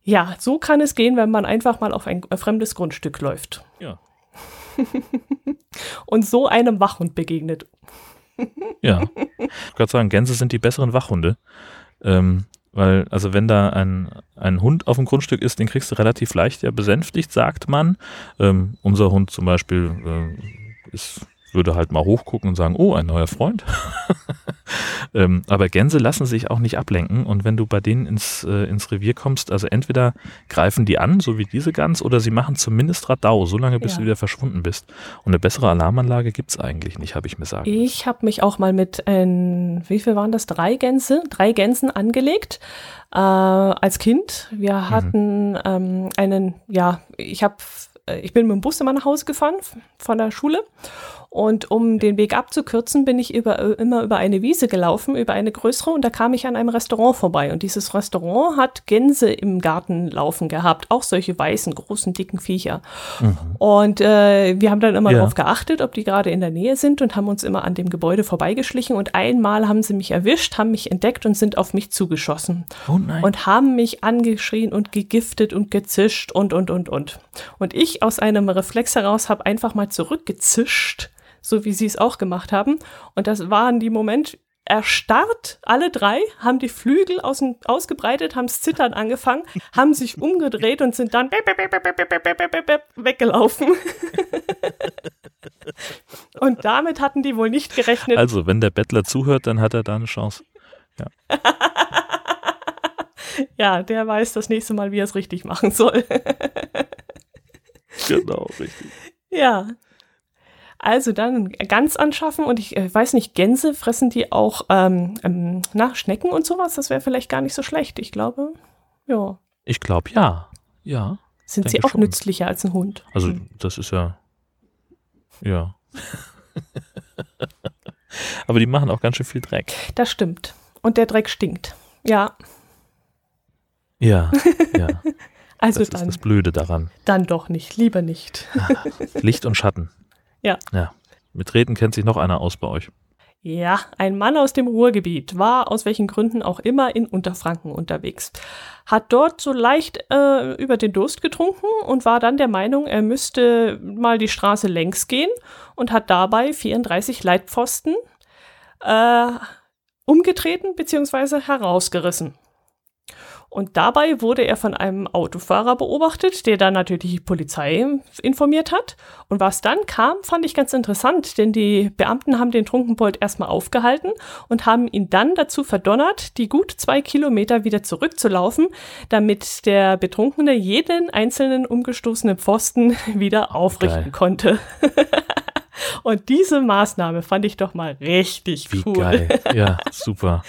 Ja, so kann es gehen, wenn man einfach mal auf ein fremdes Grundstück läuft. Ja. und so einem Wachhund begegnet. ja, ich kann sagen, Gänse sind die besseren Wachhunde. Ähm, weil, also wenn da ein, ein Hund auf dem Grundstück ist, den kriegst du relativ leicht ja besänftigt, sagt man. Ähm, unser Hund zum Beispiel äh, ist würde halt mal hochgucken und sagen, oh, ein neuer Freund. ähm, aber Gänse lassen sich auch nicht ablenken und wenn du bei denen ins, äh, ins Revier kommst, also entweder greifen die an, so wie diese Gans, oder sie machen zumindest Radau, solange bis ja. du wieder verschwunden bist. Und eine bessere Alarmanlage gibt es eigentlich nicht, habe ich mir sagen Ich habe mich auch mal mit, ein, wie viel waren das, drei Gänse, drei Gänsen angelegt. Äh, als Kind. Wir mhm. hatten mhm. ähm, einen, ja, ich habe ich bin mit dem Bus immer nach Hause gefahren von der Schule Und um den Weg abzukürzen, bin ich über, äh, immer über eine Wiese gelaufen, über eine größere, und da kam ich an einem Restaurant vorbei. Und dieses Restaurant hat Gänse im Garten laufen gehabt, auch solche weißen, großen, dicken Viecher. Mhm. Und äh, wir haben dann immer ja. darauf geachtet, ob die gerade in der Nähe sind und haben uns immer an dem Gebäude vorbeigeschlichen. Und einmal haben sie mich erwischt, haben mich entdeckt und sind auf mich zugeschossen. Oh nein. Und haben mich angeschrien und gegiftet und gezischt und, und, und, und. Und ich aus einem Reflex heraus habe einfach mal zurückgezischt so wie sie es auch gemacht haben. Und das waren die Moment erstarrt, alle drei, haben die Flügel aus, ausgebreitet, haben es zittern angefangen, haben sich umgedreht und sind dann weggelaufen. und damit hatten die wohl nicht gerechnet. Also, wenn der Bettler zuhört, dann hat er da eine Chance. Ja. ja, der weiß das nächste Mal, wie er es richtig machen soll. genau, richtig. Ja, also dann ganz anschaffen und ich äh, weiß nicht, Gänse fressen die auch ähm, ähm, nach Schnecken und sowas? Das wäre vielleicht gar nicht so schlecht. Ich glaube, ja. Ich glaube ja. Ja. Sind sie auch schon. nützlicher als ein Hund? Also hm. das ist ja. Ja. Aber die machen auch ganz schön viel Dreck. Das stimmt. Und der Dreck stinkt. Ja. Ja, ja. also das dann, ist das Blöde daran. Dann doch nicht, lieber nicht. Licht und Schatten. Ja. Ja. Mit Reden kennt sich noch einer aus bei euch. Ja, ein Mann aus dem Ruhrgebiet war aus welchen Gründen auch immer in Unterfranken unterwegs. Hat dort so leicht äh, über den Durst getrunken und war dann der Meinung, er müsste mal die Straße längs gehen und hat dabei 34 Leitpfosten äh, umgetreten bzw. herausgerissen. Und dabei wurde er von einem Autofahrer beobachtet, der dann natürlich die Polizei informiert hat. Und was dann kam, fand ich ganz interessant, denn die Beamten haben den Trunkenbold erstmal aufgehalten und haben ihn dann dazu verdonnert, die gut zwei Kilometer wieder zurückzulaufen, damit der Betrunkene jeden einzelnen umgestoßenen Pfosten wieder aufrichten geil. konnte. und diese Maßnahme fand ich doch mal richtig Wie cool. Geil. Ja, super.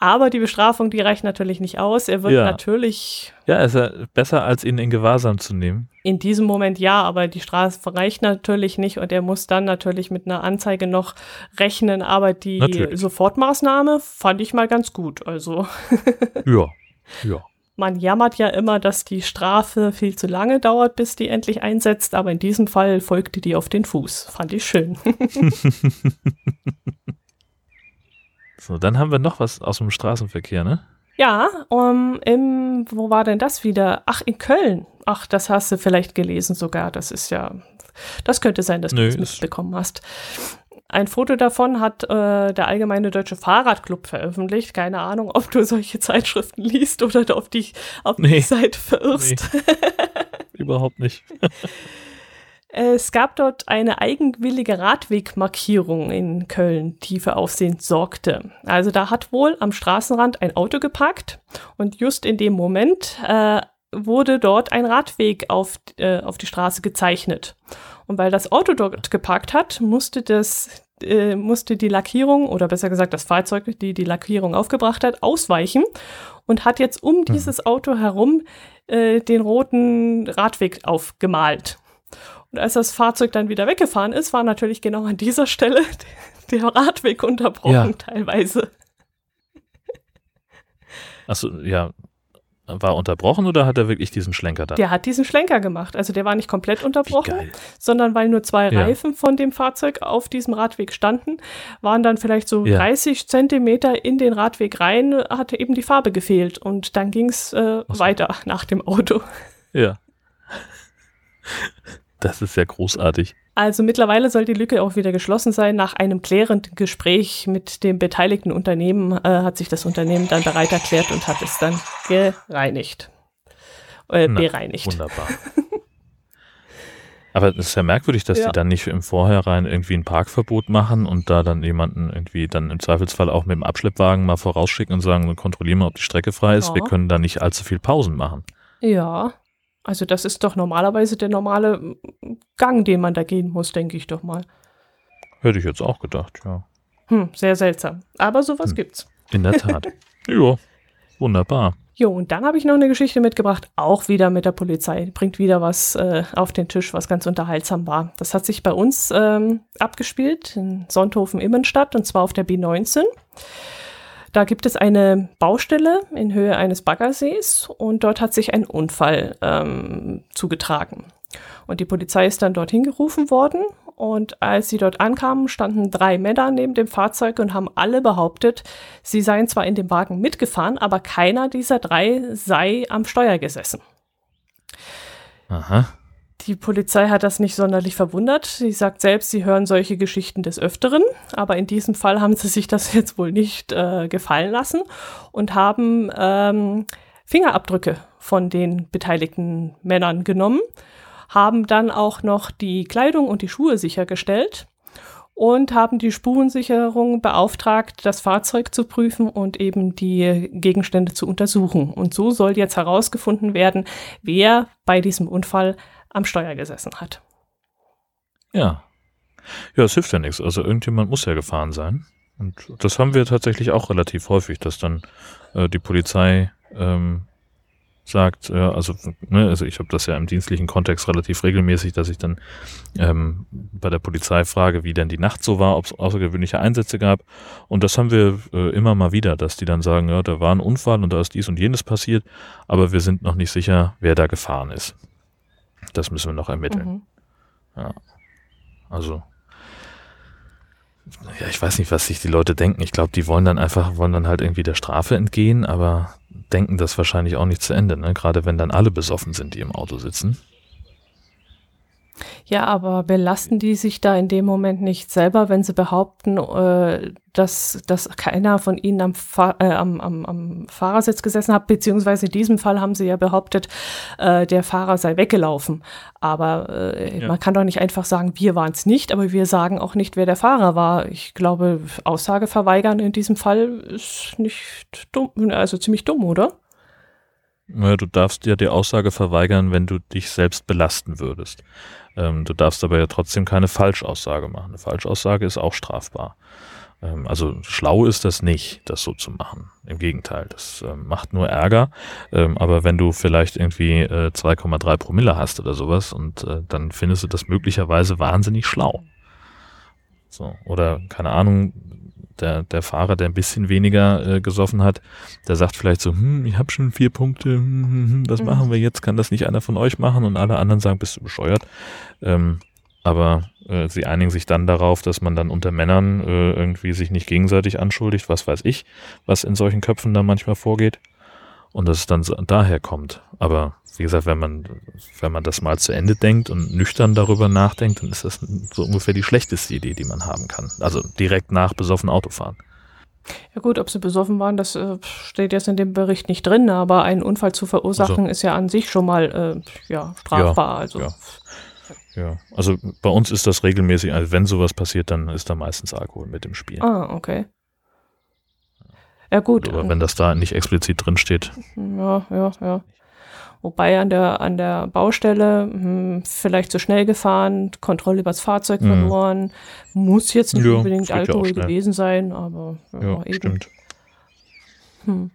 Aber die Bestrafung, die reicht natürlich nicht aus. Er wird ja. natürlich. Ja, ist ja besser, als ihn in Gewahrsam zu nehmen. In diesem Moment ja, aber die Strafe reicht natürlich nicht und er muss dann natürlich mit einer Anzeige noch rechnen. Aber die natürlich. Sofortmaßnahme fand ich mal ganz gut. Also. ja, ja. Man jammert ja immer, dass die Strafe viel zu lange dauert, bis die endlich einsetzt, aber in diesem Fall folgte die auf den Fuß. Fand ich schön. So, dann haben wir noch was aus dem Straßenverkehr, ne? Ja, um, im, wo war denn das wieder? Ach, in Köln. Ach, das hast du vielleicht gelesen sogar. Das ist ja, das könnte sein, dass Nö, du es mitbekommen hast. Ein Foto davon hat äh, der Allgemeine Deutsche Fahrradclub veröffentlicht. Keine Ahnung, ob du solche Zeitschriften liest oder auf die, auf nee. die Seite verirrst. Nee. Überhaupt nicht. Es gab dort eine eigenwillige Radwegmarkierung in Köln, die für Aufsehen sorgte. Also da hat wohl am Straßenrand ein Auto geparkt und just in dem Moment äh, wurde dort ein Radweg auf, äh, auf die Straße gezeichnet. Und weil das Auto dort geparkt hat, musste das äh, musste die Lackierung oder besser gesagt das Fahrzeug, die die Lackierung aufgebracht hat, ausweichen und hat jetzt um mhm. dieses Auto herum äh, den roten Radweg aufgemalt. Und als das Fahrzeug dann wieder weggefahren ist, war natürlich genau an dieser Stelle der Radweg unterbrochen, ja. teilweise. Achso, ja. War unterbrochen oder hat er wirklich diesen Schlenker da? Der hat diesen Schlenker gemacht. Also der war nicht komplett unterbrochen, sondern weil nur zwei ja. Reifen von dem Fahrzeug auf diesem Radweg standen, waren dann vielleicht so ja. 30 Zentimeter in den Radweg rein, hatte eben die Farbe gefehlt. Und dann ging es äh, weiter nach dem Auto. Ja. Das ist sehr großartig. Also mittlerweile soll die Lücke auch wieder geschlossen sein. Nach einem klärenden Gespräch mit dem beteiligten Unternehmen äh, hat sich das Unternehmen dann bereit erklärt und hat es dann gereinigt. Äh, Na, bereinigt. Wunderbar. Aber es ist ja merkwürdig, dass ja. die dann nicht im Vorhinein irgendwie ein Parkverbot machen und da dann jemanden irgendwie dann im Zweifelsfall auch mit dem Abschleppwagen mal vorausschicken und sagen, kontrollieren wir, ob die Strecke frei ist. Ja. Wir können da nicht allzu viel Pausen machen. Ja, also das ist doch normalerweise der normale Gang, den man da gehen muss, denke ich doch mal. Hätte ich jetzt auch gedacht, ja. Hm, sehr seltsam. Aber sowas hm. gibt's. In der Tat. ja, wunderbar. Jo, und dann habe ich noch eine Geschichte mitgebracht, auch wieder mit der Polizei. Bringt wieder was äh, auf den Tisch, was ganz unterhaltsam war. Das hat sich bei uns ähm, abgespielt in Sonthofen-Immenstadt und zwar auf der B19. Da gibt es eine Baustelle in Höhe eines Baggersees und dort hat sich ein Unfall ähm, zugetragen. Und die Polizei ist dann dorthin gerufen worden und als sie dort ankamen, standen drei Männer neben dem Fahrzeug und haben alle behauptet, sie seien zwar in dem Wagen mitgefahren, aber keiner dieser drei sei am Steuer gesessen. Aha. Die Polizei hat das nicht sonderlich verwundert. Sie sagt selbst, sie hören solche Geschichten des Öfteren, aber in diesem Fall haben sie sich das jetzt wohl nicht äh, gefallen lassen und haben ähm, Fingerabdrücke von den beteiligten Männern genommen haben dann auch noch die Kleidung und die Schuhe sichergestellt und haben die Spurensicherung beauftragt, das Fahrzeug zu prüfen und eben die Gegenstände zu untersuchen. Und so soll jetzt herausgefunden werden, wer bei diesem Unfall am Steuer gesessen hat. Ja. Ja, es hilft ja nichts. Also irgendjemand muss ja gefahren sein. Und das haben wir tatsächlich auch relativ häufig, dass dann äh, die Polizei ähm, sagt, ja, also, ne, also ich habe das ja im dienstlichen Kontext relativ regelmäßig, dass ich dann ähm, bei der Polizei frage, wie denn die Nacht so war, ob es außergewöhnliche Einsätze gab. Und das haben wir äh, immer mal wieder, dass die dann sagen, ja, da war ein Unfall und da ist dies und jenes passiert, aber wir sind noch nicht sicher, wer da gefahren ist. Das müssen wir noch ermitteln. Mhm. Ja. Also ja, ich weiß nicht, was sich die Leute denken. Ich glaube, die wollen dann einfach, wollen dann halt irgendwie der Strafe entgehen, aber denken das wahrscheinlich auch nicht zu Ende, ne? Gerade wenn dann alle besoffen sind, die im Auto sitzen. Ja, aber belasten die sich da in dem Moment nicht selber, wenn sie behaupten, äh, dass, dass keiner von ihnen am, Fahr äh, am, am, am Fahrersitz gesessen hat, beziehungsweise in diesem Fall haben sie ja behauptet, äh, der Fahrer sei weggelaufen. Aber äh, ja. man kann doch nicht einfach sagen, wir waren es nicht, aber wir sagen auch nicht, wer der Fahrer war. Ich glaube, Aussage verweigern in diesem Fall ist nicht dumm, also ziemlich dumm, oder? Naja, du darfst ja die Aussage verweigern, wenn du dich selbst belasten würdest. Ähm, du darfst aber ja trotzdem keine Falschaussage machen. Eine Falschaussage ist auch strafbar. Ähm, also schlau ist das nicht, das so zu machen. Im Gegenteil, das ähm, macht nur Ärger. Aber wenn du vielleicht irgendwie äh, 2,3 Promille hast oder sowas und äh, dann findest du das möglicherweise wahnsinnig schlau. So, oder keine Ahnung, der, der Fahrer, der ein bisschen weniger äh, gesoffen hat, der sagt vielleicht so, hm, ich habe schon vier Punkte, hm, hm, hm, was mhm. machen wir jetzt? Kann das nicht einer von euch machen? Und alle anderen sagen, bist du bescheuert? Ähm, aber äh, sie einigen sich dann darauf, dass man dann unter Männern äh, irgendwie sich nicht gegenseitig anschuldigt, was weiß ich, was in solchen Köpfen da manchmal vorgeht. Und dass es dann daher kommt. Aber wie gesagt, wenn man, wenn man das mal zu Ende denkt und nüchtern darüber nachdenkt, dann ist das so ungefähr die schlechteste Idee, die man haben kann. Also direkt nach besoffen Autofahren. Ja gut, ob sie besoffen waren, das äh, steht jetzt in dem Bericht nicht drin, aber einen Unfall zu verursachen also, ist ja an sich schon mal äh, ja, strafbar. Ja, also. Ja. ja. also bei uns ist das regelmäßig, also wenn sowas passiert, dann ist da meistens Alkohol mit im Spiel. Ah, okay. Ja gut. Aber wenn das da nicht explizit drin steht. Ja, ja, ja. Wobei an der, an der Baustelle hm, vielleicht zu schnell gefahren, Kontrolle über das Fahrzeug mhm. verloren, muss jetzt nicht ja, unbedingt Alkohol ja gewesen sein, aber ja, ja eben. stimmt. Hm.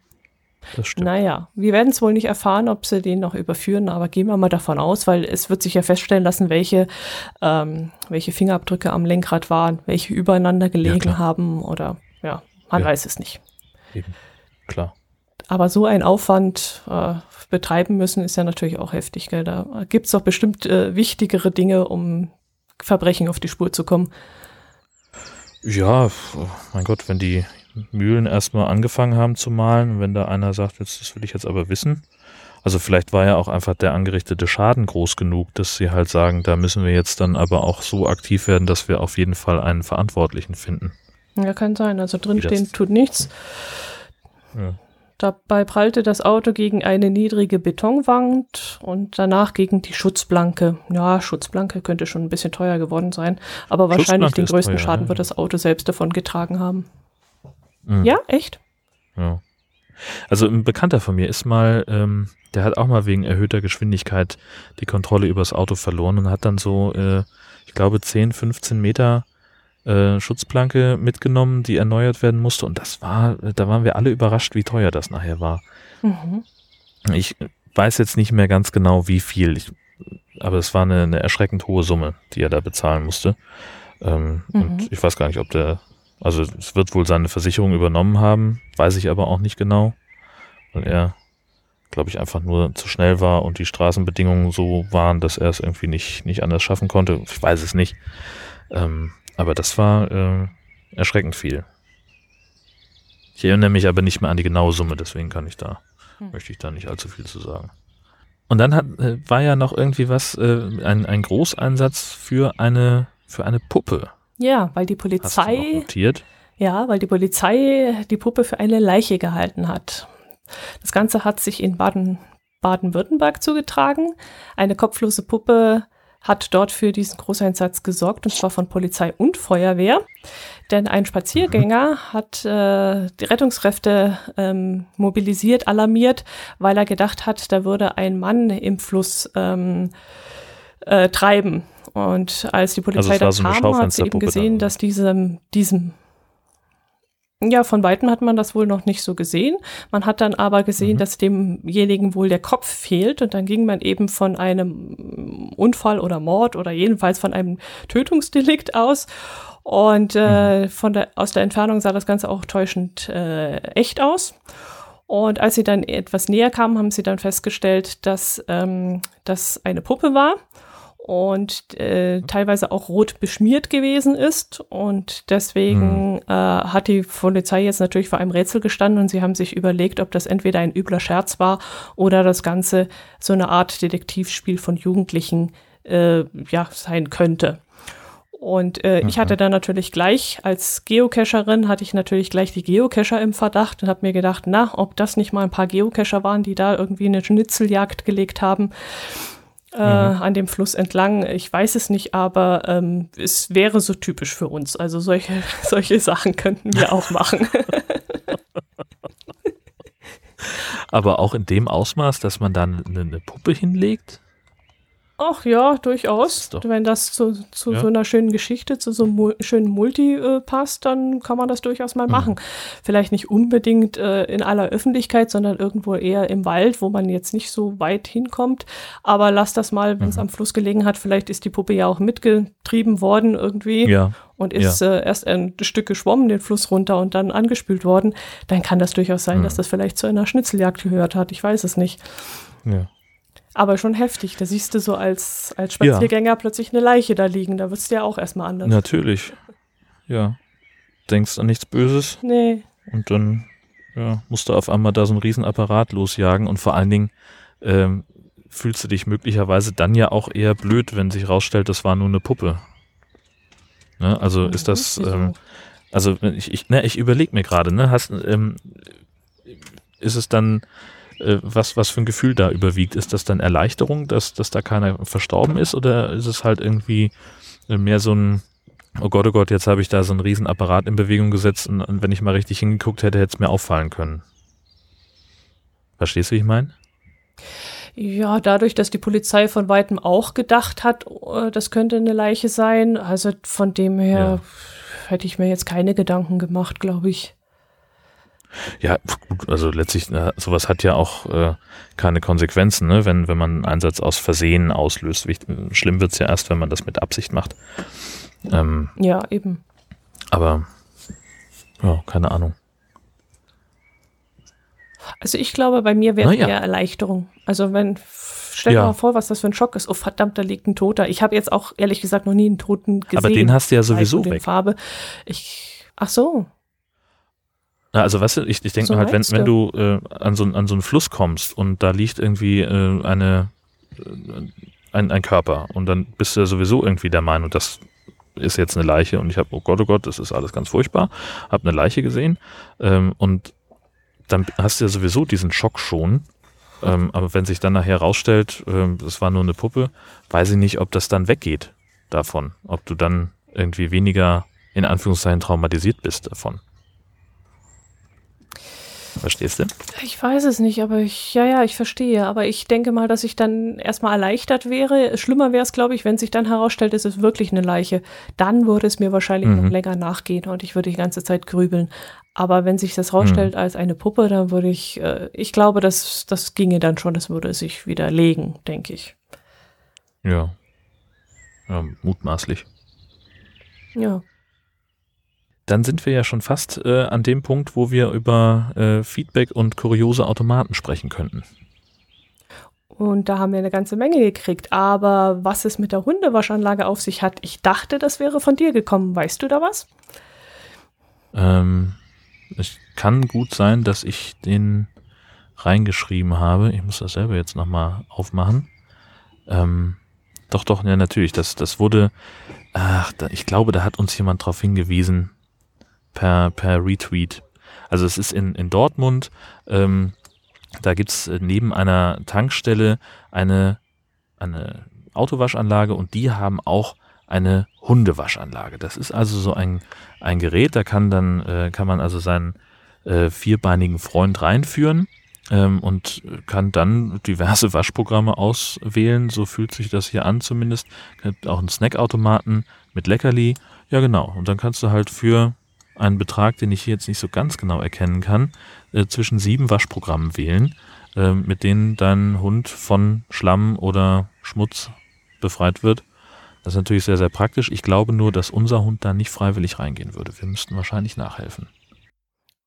Das stimmt. Naja, wir werden es wohl nicht erfahren, ob sie den noch überführen, aber gehen wir mal davon aus, weil es wird sich ja feststellen lassen, welche, ähm, welche Fingerabdrücke am Lenkrad waren, welche übereinander gelegen haben oder ja, man weiß es nicht. Eben. Klar. Aber so ein Aufwand äh, betreiben müssen, ist ja natürlich auch heftig. Gell? Da gibt es doch bestimmt äh, wichtigere Dinge, um Verbrechen auf die Spur zu kommen. Ja, mein Gott, wenn die Mühlen erstmal angefangen haben zu malen, wenn da einer sagt, jetzt, das will ich jetzt aber wissen. Also vielleicht war ja auch einfach der angerichtete Schaden groß genug, dass sie halt sagen, da müssen wir jetzt dann aber auch so aktiv werden, dass wir auf jeden Fall einen Verantwortlichen finden. Ja, kann sein. Also drinstehen tut nichts. Ja. Dabei prallte das Auto gegen eine niedrige Betonwand und danach gegen die Schutzblanke. Ja, Schutzblanke könnte schon ein bisschen teuer geworden sein, aber wahrscheinlich den größten teuer, Schaden ja. wird das Auto selbst davon getragen haben. Mhm. Ja, echt? Ja. Also ein Bekannter von mir ist mal, ähm, der hat auch mal wegen erhöhter Geschwindigkeit die Kontrolle übers Auto verloren und hat dann so, äh, ich glaube, 10, 15 Meter äh, Schutzplanke mitgenommen, die erneuert werden musste. Und das war, da waren wir alle überrascht, wie teuer das nachher war. Mhm. Ich weiß jetzt nicht mehr ganz genau, wie viel. Ich, aber es war eine, eine, erschreckend hohe Summe, die er da bezahlen musste. Ähm, mhm. Und ich weiß gar nicht, ob der, also es wird wohl seine Versicherung übernommen haben, weiß ich aber auch nicht genau, weil er, glaube ich, einfach nur zu schnell war und die Straßenbedingungen so waren, dass er es irgendwie nicht, nicht anders schaffen konnte. Ich weiß es nicht. Ähm, aber das war äh, erschreckend viel. Ich erinnere mich aber nicht mehr an die genaue Summe, deswegen kann ich da, hm. möchte ich da nicht allzu viel zu sagen. Und dann hat, äh, war ja noch irgendwie was, äh, ein, ein Großeinsatz für eine, für eine Puppe. Ja, weil die Polizei. Hast du notiert? Ja, weil die Polizei die Puppe für eine Leiche gehalten hat. Das Ganze hat sich in Baden, Baden-Württemberg zugetragen. Eine kopflose Puppe hat dort für diesen Großeinsatz gesorgt, und zwar von Polizei und Feuerwehr. Denn ein Spaziergänger mhm. hat äh, die Rettungskräfte ähm, mobilisiert, alarmiert, weil er gedacht hat, da würde ein Mann im Fluss ähm, äh, treiben. Und als die Polizei also da kam, hat sie eben gesehen, dass diesem, diesem ja, von Weitem hat man das wohl noch nicht so gesehen. Man hat dann aber gesehen, mhm. dass demjenigen wohl der Kopf fehlt und dann ging man eben von einem Unfall oder Mord oder jedenfalls von einem Tötungsdelikt aus. Und äh, mhm. von der, aus der Entfernung sah das Ganze auch täuschend äh, echt aus. Und als sie dann etwas näher kamen, haben sie dann festgestellt, dass ähm, das eine Puppe war und äh, teilweise auch rot beschmiert gewesen ist. Und deswegen hm. äh, hat die Polizei jetzt natürlich vor einem Rätsel gestanden und sie haben sich überlegt, ob das entweder ein übler Scherz war oder das Ganze so eine Art Detektivspiel von Jugendlichen äh, ja, sein könnte. Und äh, mhm. ich hatte dann natürlich gleich, als Geocacherin, hatte ich natürlich gleich die Geocacher im Verdacht und habe mir gedacht, na, ob das nicht mal ein paar Geocacher waren, die da irgendwie eine Schnitzeljagd gelegt haben äh, mhm. an dem Fluss entlang. Ich weiß es nicht, aber ähm, es wäre so typisch für uns. Also solche, solche Sachen könnten wir auch machen. aber auch in dem Ausmaß, dass man dann eine, eine Puppe hinlegt? Ach ja, durchaus. Das Wenn das zu, zu ja. so einer schönen Geschichte, zu so einem schönen Multi äh, passt, dann kann man das durchaus mal mhm. machen. Vielleicht nicht unbedingt äh, in aller Öffentlichkeit, sondern irgendwo eher im Wald, wo man jetzt nicht so weit hinkommt. Aber lass das mal, wenn es mhm. am Fluss gelegen hat, vielleicht ist die Puppe ja auch mitgetrieben worden irgendwie. Ja. Und ist ja. äh, erst ein Stück geschwommen den Fluss runter und dann angespült worden, dann kann das durchaus sein, mhm. dass das vielleicht zu einer Schnitzeljagd gehört hat. Ich weiß es nicht. Ja. Aber schon heftig. Da siehst du so als, als Spaziergänger ja. plötzlich eine Leiche da liegen. Da wirst du ja auch erstmal anders. Natürlich. Ja. Denkst an nichts Böses. Nee. Und dann ja, musst du auf einmal da so einen Riesenapparat losjagen und vor allen Dingen ähm, fühlst du dich möglicherweise dann ja auch eher blöd, wenn sich rausstellt, das war nur eine Puppe. Ne? Also ist das, ähm, also ich, ich, ne, ich überlege mir gerade, ne, hast, ähm, ist es dann was, was für ein Gefühl da überwiegt. Ist das dann Erleichterung, dass, dass da keiner verstorben ist oder ist es halt irgendwie äh, mehr so ein, oh Gott, oh Gott, jetzt habe ich da so einen riesen Apparat in Bewegung gesetzt und, und wenn ich mal richtig hingeguckt hätte, hätte es mir auffallen können. Verstehst du, wie ich meine? Ja, dadurch, dass die Polizei von weitem auch gedacht hat, äh, das könnte eine Leiche sein. Also von dem her ja. hätte ich mir jetzt keine Gedanken gemacht, glaube ich. Ja, gut, also letztlich, sowas hat ja auch äh, keine Konsequenzen, ne? wenn, wenn man einen Einsatz aus Versehen auslöst. Schlimm wird's ja erst, wenn man das mit Absicht macht. Ähm, ja, eben. Aber, ja, keine Ahnung. Also ich glaube, bei mir wäre ja. eher Erleichterung. Also wenn, stell dir ja. mal vor, was das für ein Schock ist. Oh verdammt, da liegt ein Toter. Ich habe jetzt auch ehrlich gesagt noch nie einen Toten gesehen. Aber den hast du ja sowieso weg. Farbe. Ich, ach so, also weißt du, ich, ich denke so mir halt, wenn, wenn du äh, an, so, an so einen Fluss kommst und da liegt irgendwie äh, eine, äh, ein, ein Körper und dann bist du ja sowieso irgendwie der Meinung, das ist jetzt eine Leiche und ich habe, oh Gott, oh Gott, das ist alles ganz furchtbar, habe eine Leiche gesehen ähm, und dann hast du ja sowieso diesen Schock schon. Ähm, aber wenn sich dann nachher rausstellt, äh, das war nur eine Puppe, weiß ich nicht, ob das dann weggeht davon, ob du dann irgendwie weniger in Anführungszeichen traumatisiert bist davon. Verstehst du? Ich weiß es nicht, aber ich, ja, ja, ich verstehe. Aber ich denke mal, dass ich dann erstmal erleichtert wäre. Schlimmer wäre es, glaube ich, wenn sich dann herausstellt, es ist wirklich eine Leiche. Dann würde es mir wahrscheinlich mhm. noch länger nachgehen und ich würde die ganze Zeit grübeln. Aber wenn sich das herausstellt mhm. als eine Puppe, dann würde ich, äh, ich glaube, dass das ginge dann schon, das würde sich wieder legen, denke ich. Ja. ja mutmaßlich. Ja dann sind wir ja schon fast äh, an dem Punkt, wo wir über äh, Feedback und kuriose Automaten sprechen könnten. Und da haben wir eine ganze Menge gekriegt. Aber was es mit der Hundewaschanlage auf sich hat, ich dachte, das wäre von dir gekommen. Weißt du da was? Ähm, es kann gut sein, dass ich den reingeschrieben habe. Ich muss das selber jetzt nochmal aufmachen. Ähm, doch, doch, ja, natürlich. Das, das wurde, ach, da, ich glaube, da hat uns jemand darauf hingewiesen, per, per Retweet. Also es ist in, in Dortmund, ähm, da gibt's neben einer Tankstelle eine, eine Autowaschanlage und die haben auch eine Hundewaschanlage. Das ist also so ein, ein Gerät, da kann dann, äh, kann man also seinen äh, vierbeinigen Freund reinführen ähm, und kann dann diverse Waschprogramme auswählen. So fühlt sich das hier an zumindest. Gibt auch einen Snackautomaten mit Leckerli. Ja, genau. Und dann kannst du halt für einen Betrag, den ich jetzt nicht so ganz genau erkennen kann, äh, zwischen sieben Waschprogrammen wählen, äh, mit denen dein Hund von Schlamm oder Schmutz befreit wird. Das ist natürlich sehr, sehr praktisch. Ich glaube nur, dass unser Hund da nicht freiwillig reingehen würde. Wir müssten wahrscheinlich nachhelfen.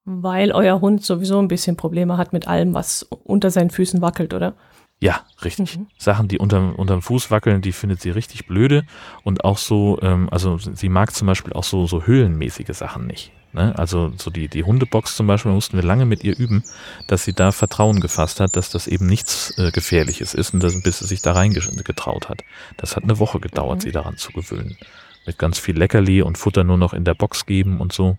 Weil euer Hund sowieso ein bisschen Probleme hat mit allem, was unter seinen Füßen wackelt, oder? Ja, richtig. Mhm. Sachen, die unterm, unterm Fuß wackeln, die findet sie richtig blöde. Und auch so, ähm, also sie mag zum Beispiel auch so, so höhlenmäßige Sachen nicht. Ne? Also so die, die Hundebox zum Beispiel mussten wir lange mit ihr üben, dass sie da Vertrauen gefasst hat, dass das eben nichts äh, Gefährliches ist und das, bis sie sich da reingetraut hat. Das hat eine Woche gedauert, mhm. sie daran zu gewöhnen. Mit ganz viel Leckerli und Futter nur noch in der Box geben und so.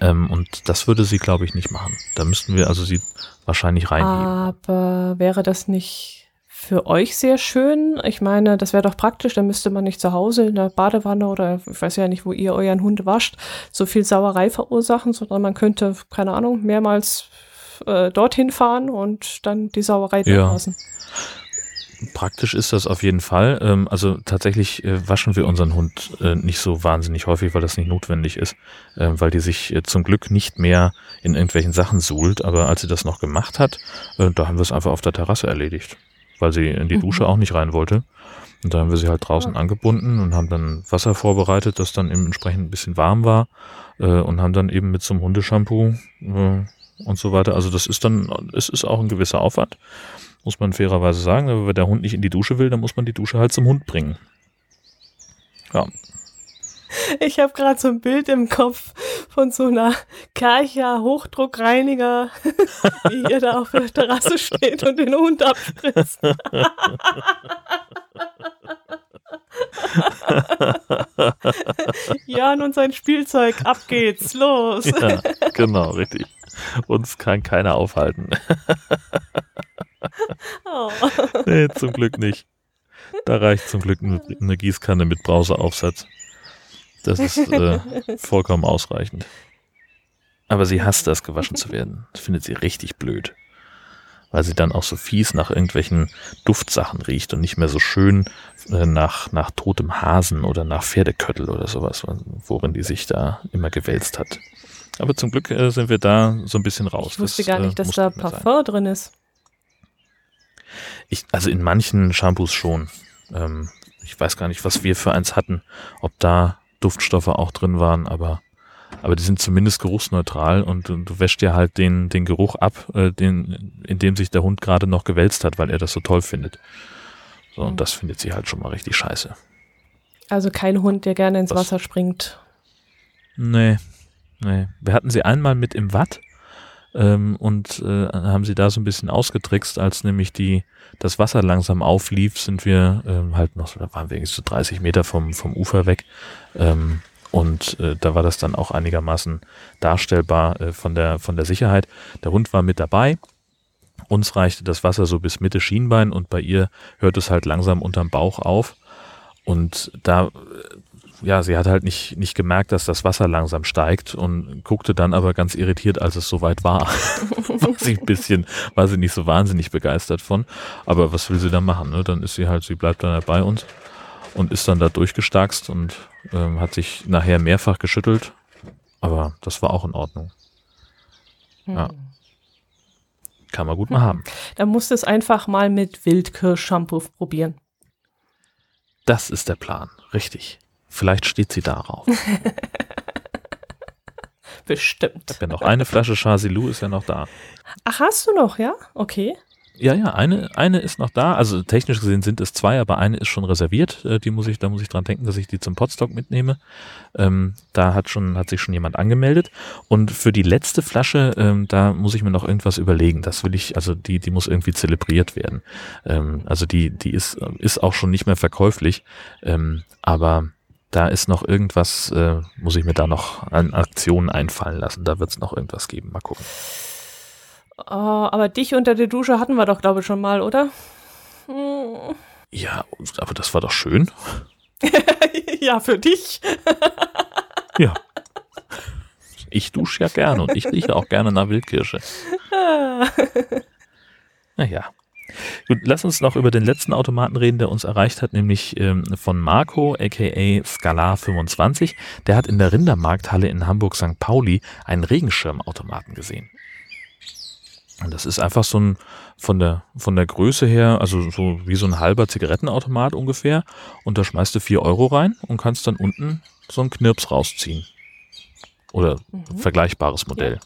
Ähm, und das würde sie, glaube ich, nicht machen. Da müssten wir also sie wahrscheinlich reingeben. Aber wäre das nicht für euch sehr schön? Ich meine, das wäre doch praktisch, dann müsste man nicht zu Hause in der Badewanne oder ich weiß ja nicht, wo ihr euren Hund wascht, so viel Sauerei verursachen, sondern man könnte, keine Ahnung, mehrmals äh, dorthin fahren und dann die Sauerei ja. lassen. Praktisch ist das auf jeden Fall. Ähm, also tatsächlich äh, waschen wir unseren Hund äh, nicht so wahnsinnig häufig, weil das nicht notwendig ist, äh, weil die sich äh, zum Glück nicht mehr in irgendwelchen Sachen suhlt. Aber als sie das noch gemacht hat, da haben wir es einfach auf der Terrasse erledigt, weil sie in die mhm. Dusche auch nicht rein wollte. Und da haben wir sie halt draußen angebunden und haben dann Wasser vorbereitet, das dann eben entsprechend ein bisschen warm war und haben dann eben mit so einem Hundeshampoo und so weiter. Also das ist dann, es ist auch ein gewisser Aufwand muss man fairerweise sagen. Aber wenn der Hund nicht in die Dusche will, dann muss man die Dusche halt zum Hund bringen. Ja. Ich habe gerade so ein Bild im Kopf von so einer Karcher Hochdruckreiniger, wie ihr da auf der Terrasse steht und den Hund abspritzt. Jan und sein Spielzeug, ab geht's, los. Ja, genau, richtig. Uns kann keiner aufhalten. Oh. Nee, zum Glück nicht. Da reicht zum Glück eine Gießkanne mit Browseraufsatz. Das ist äh, vollkommen ausreichend. Aber sie hasst das, gewaschen zu werden. Das findet sie richtig blöd. Weil sie dann auch so fies nach irgendwelchen Duftsachen riecht und nicht mehr so schön äh, nach, nach totem Hasen oder nach Pferdeköttel oder sowas, worin die sich da immer gewälzt hat. Aber zum Glück äh, sind wir da so ein bisschen raus. Ich wusste das, gar nicht, äh, dass da Parfum drin ist. Ich, also in manchen Shampoos schon. Ähm, ich weiß gar nicht, was wir für eins hatten, ob da Duftstoffe auch drin waren, aber, aber die sind zumindest geruchsneutral und, und du wäschst dir halt den, den Geruch ab, äh, den, in dem sich der Hund gerade noch gewälzt hat, weil er das so toll findet. So, und das findet sie halt schon mal richtig scheiße. Also kein Hund, der gerne ins was? Wasser springt. Nee, nee. Wir hatten sie einmal mit im Watt ähm, und äh, haben sie da so ein bisschen ausgetrickst, als nämlich die das Wasser langsam auflief, sind wir ähm, halt noch, da waren wir irgendwie so 30 Meter vom, vom Ufer weg. Ähm, und äh, da war das dann auch einigermaßen darstellbar äh, von, der, von der Sicherheit. Der Hund war mit dabei. Uns reichte das Wasser so bis Mitte Schienbein und bei ihr hört es halt langsam unterm Bauch auf. Und da ja, sie hat halt nicht, nicht gemerkt, dass das Wasser langsam steigt und guckte dann aber ganz irritiert, als es soweit war. war sie ein bisschen, war sie nicht so wahnsinnig begeistert von. Aber was will sie da machen? Ne? Dann ist sie halt, sie bleibt dann halt bei uns und ist dann da durchgestarkst und ähm, hat sich nachher mehrfach geschüttelt. Aber das war auch in Ordnung. Ja. Hm. Kann man gut mal haben. Dann musst du es einfach mal mit Wildkirsch-Shampoo probieren. Das ist der Plan. Richtig. Vielleicht steht sie darauf. Bestimmt. Ja, noch eine Flasche Chazilou ist ja noch da. Ach, hast du noch, ja? Okay. Ja, ja, eine, eine ist noch da. Also technisch gesehen sind es zwei, aber eine ist schon reserviert. Äh, die muss ich, da muss ich dran denken, dass ich die zum Potstock mitnehme. Ähm, da hat schon, hat sich schon jemand angemeldet. Und für die letzte Flasche, ähm, da muss ich mir noch irgendwas überlegen. Das will ich, also die, die muss irgendwie zelebriert werden. Ähm, also die, die ist, ist auch schon nicht mehr verkäuflich. Ähm, aber da ist noch irgendwas, äh, muss ich mir da noch an Aktionen einfallen lassen. Da wird es noch irgendwas geben. Mal gucken. Oh, aber dich unter der Dusche hatten wir doch, glaube ich, schon mal, oder? Hm. Ja, aber das war doch schön. ja, für dich. ja. Ich dusche ja gerne und ich rieche auch gerne nach Wildkirsche. naja. Gut, lass uns noch über den letzten Automaten reden, der uns erreicht hat, nämlich ähm, von Marco, aka Scalar25. Der hat in der Rindermarkthalle in Hamburg-St. Pauli einen Regenschirmautomaten gesehen. Und das ist einfach so ein, von der, von der Größe her, also so wie so ein halber Zigarettenautomat ungefähr. Und da schmeißt du vier Euro rein und kannst dann unten so einen Knirps rausziehen. Oder mhm. vergleichbares Modell.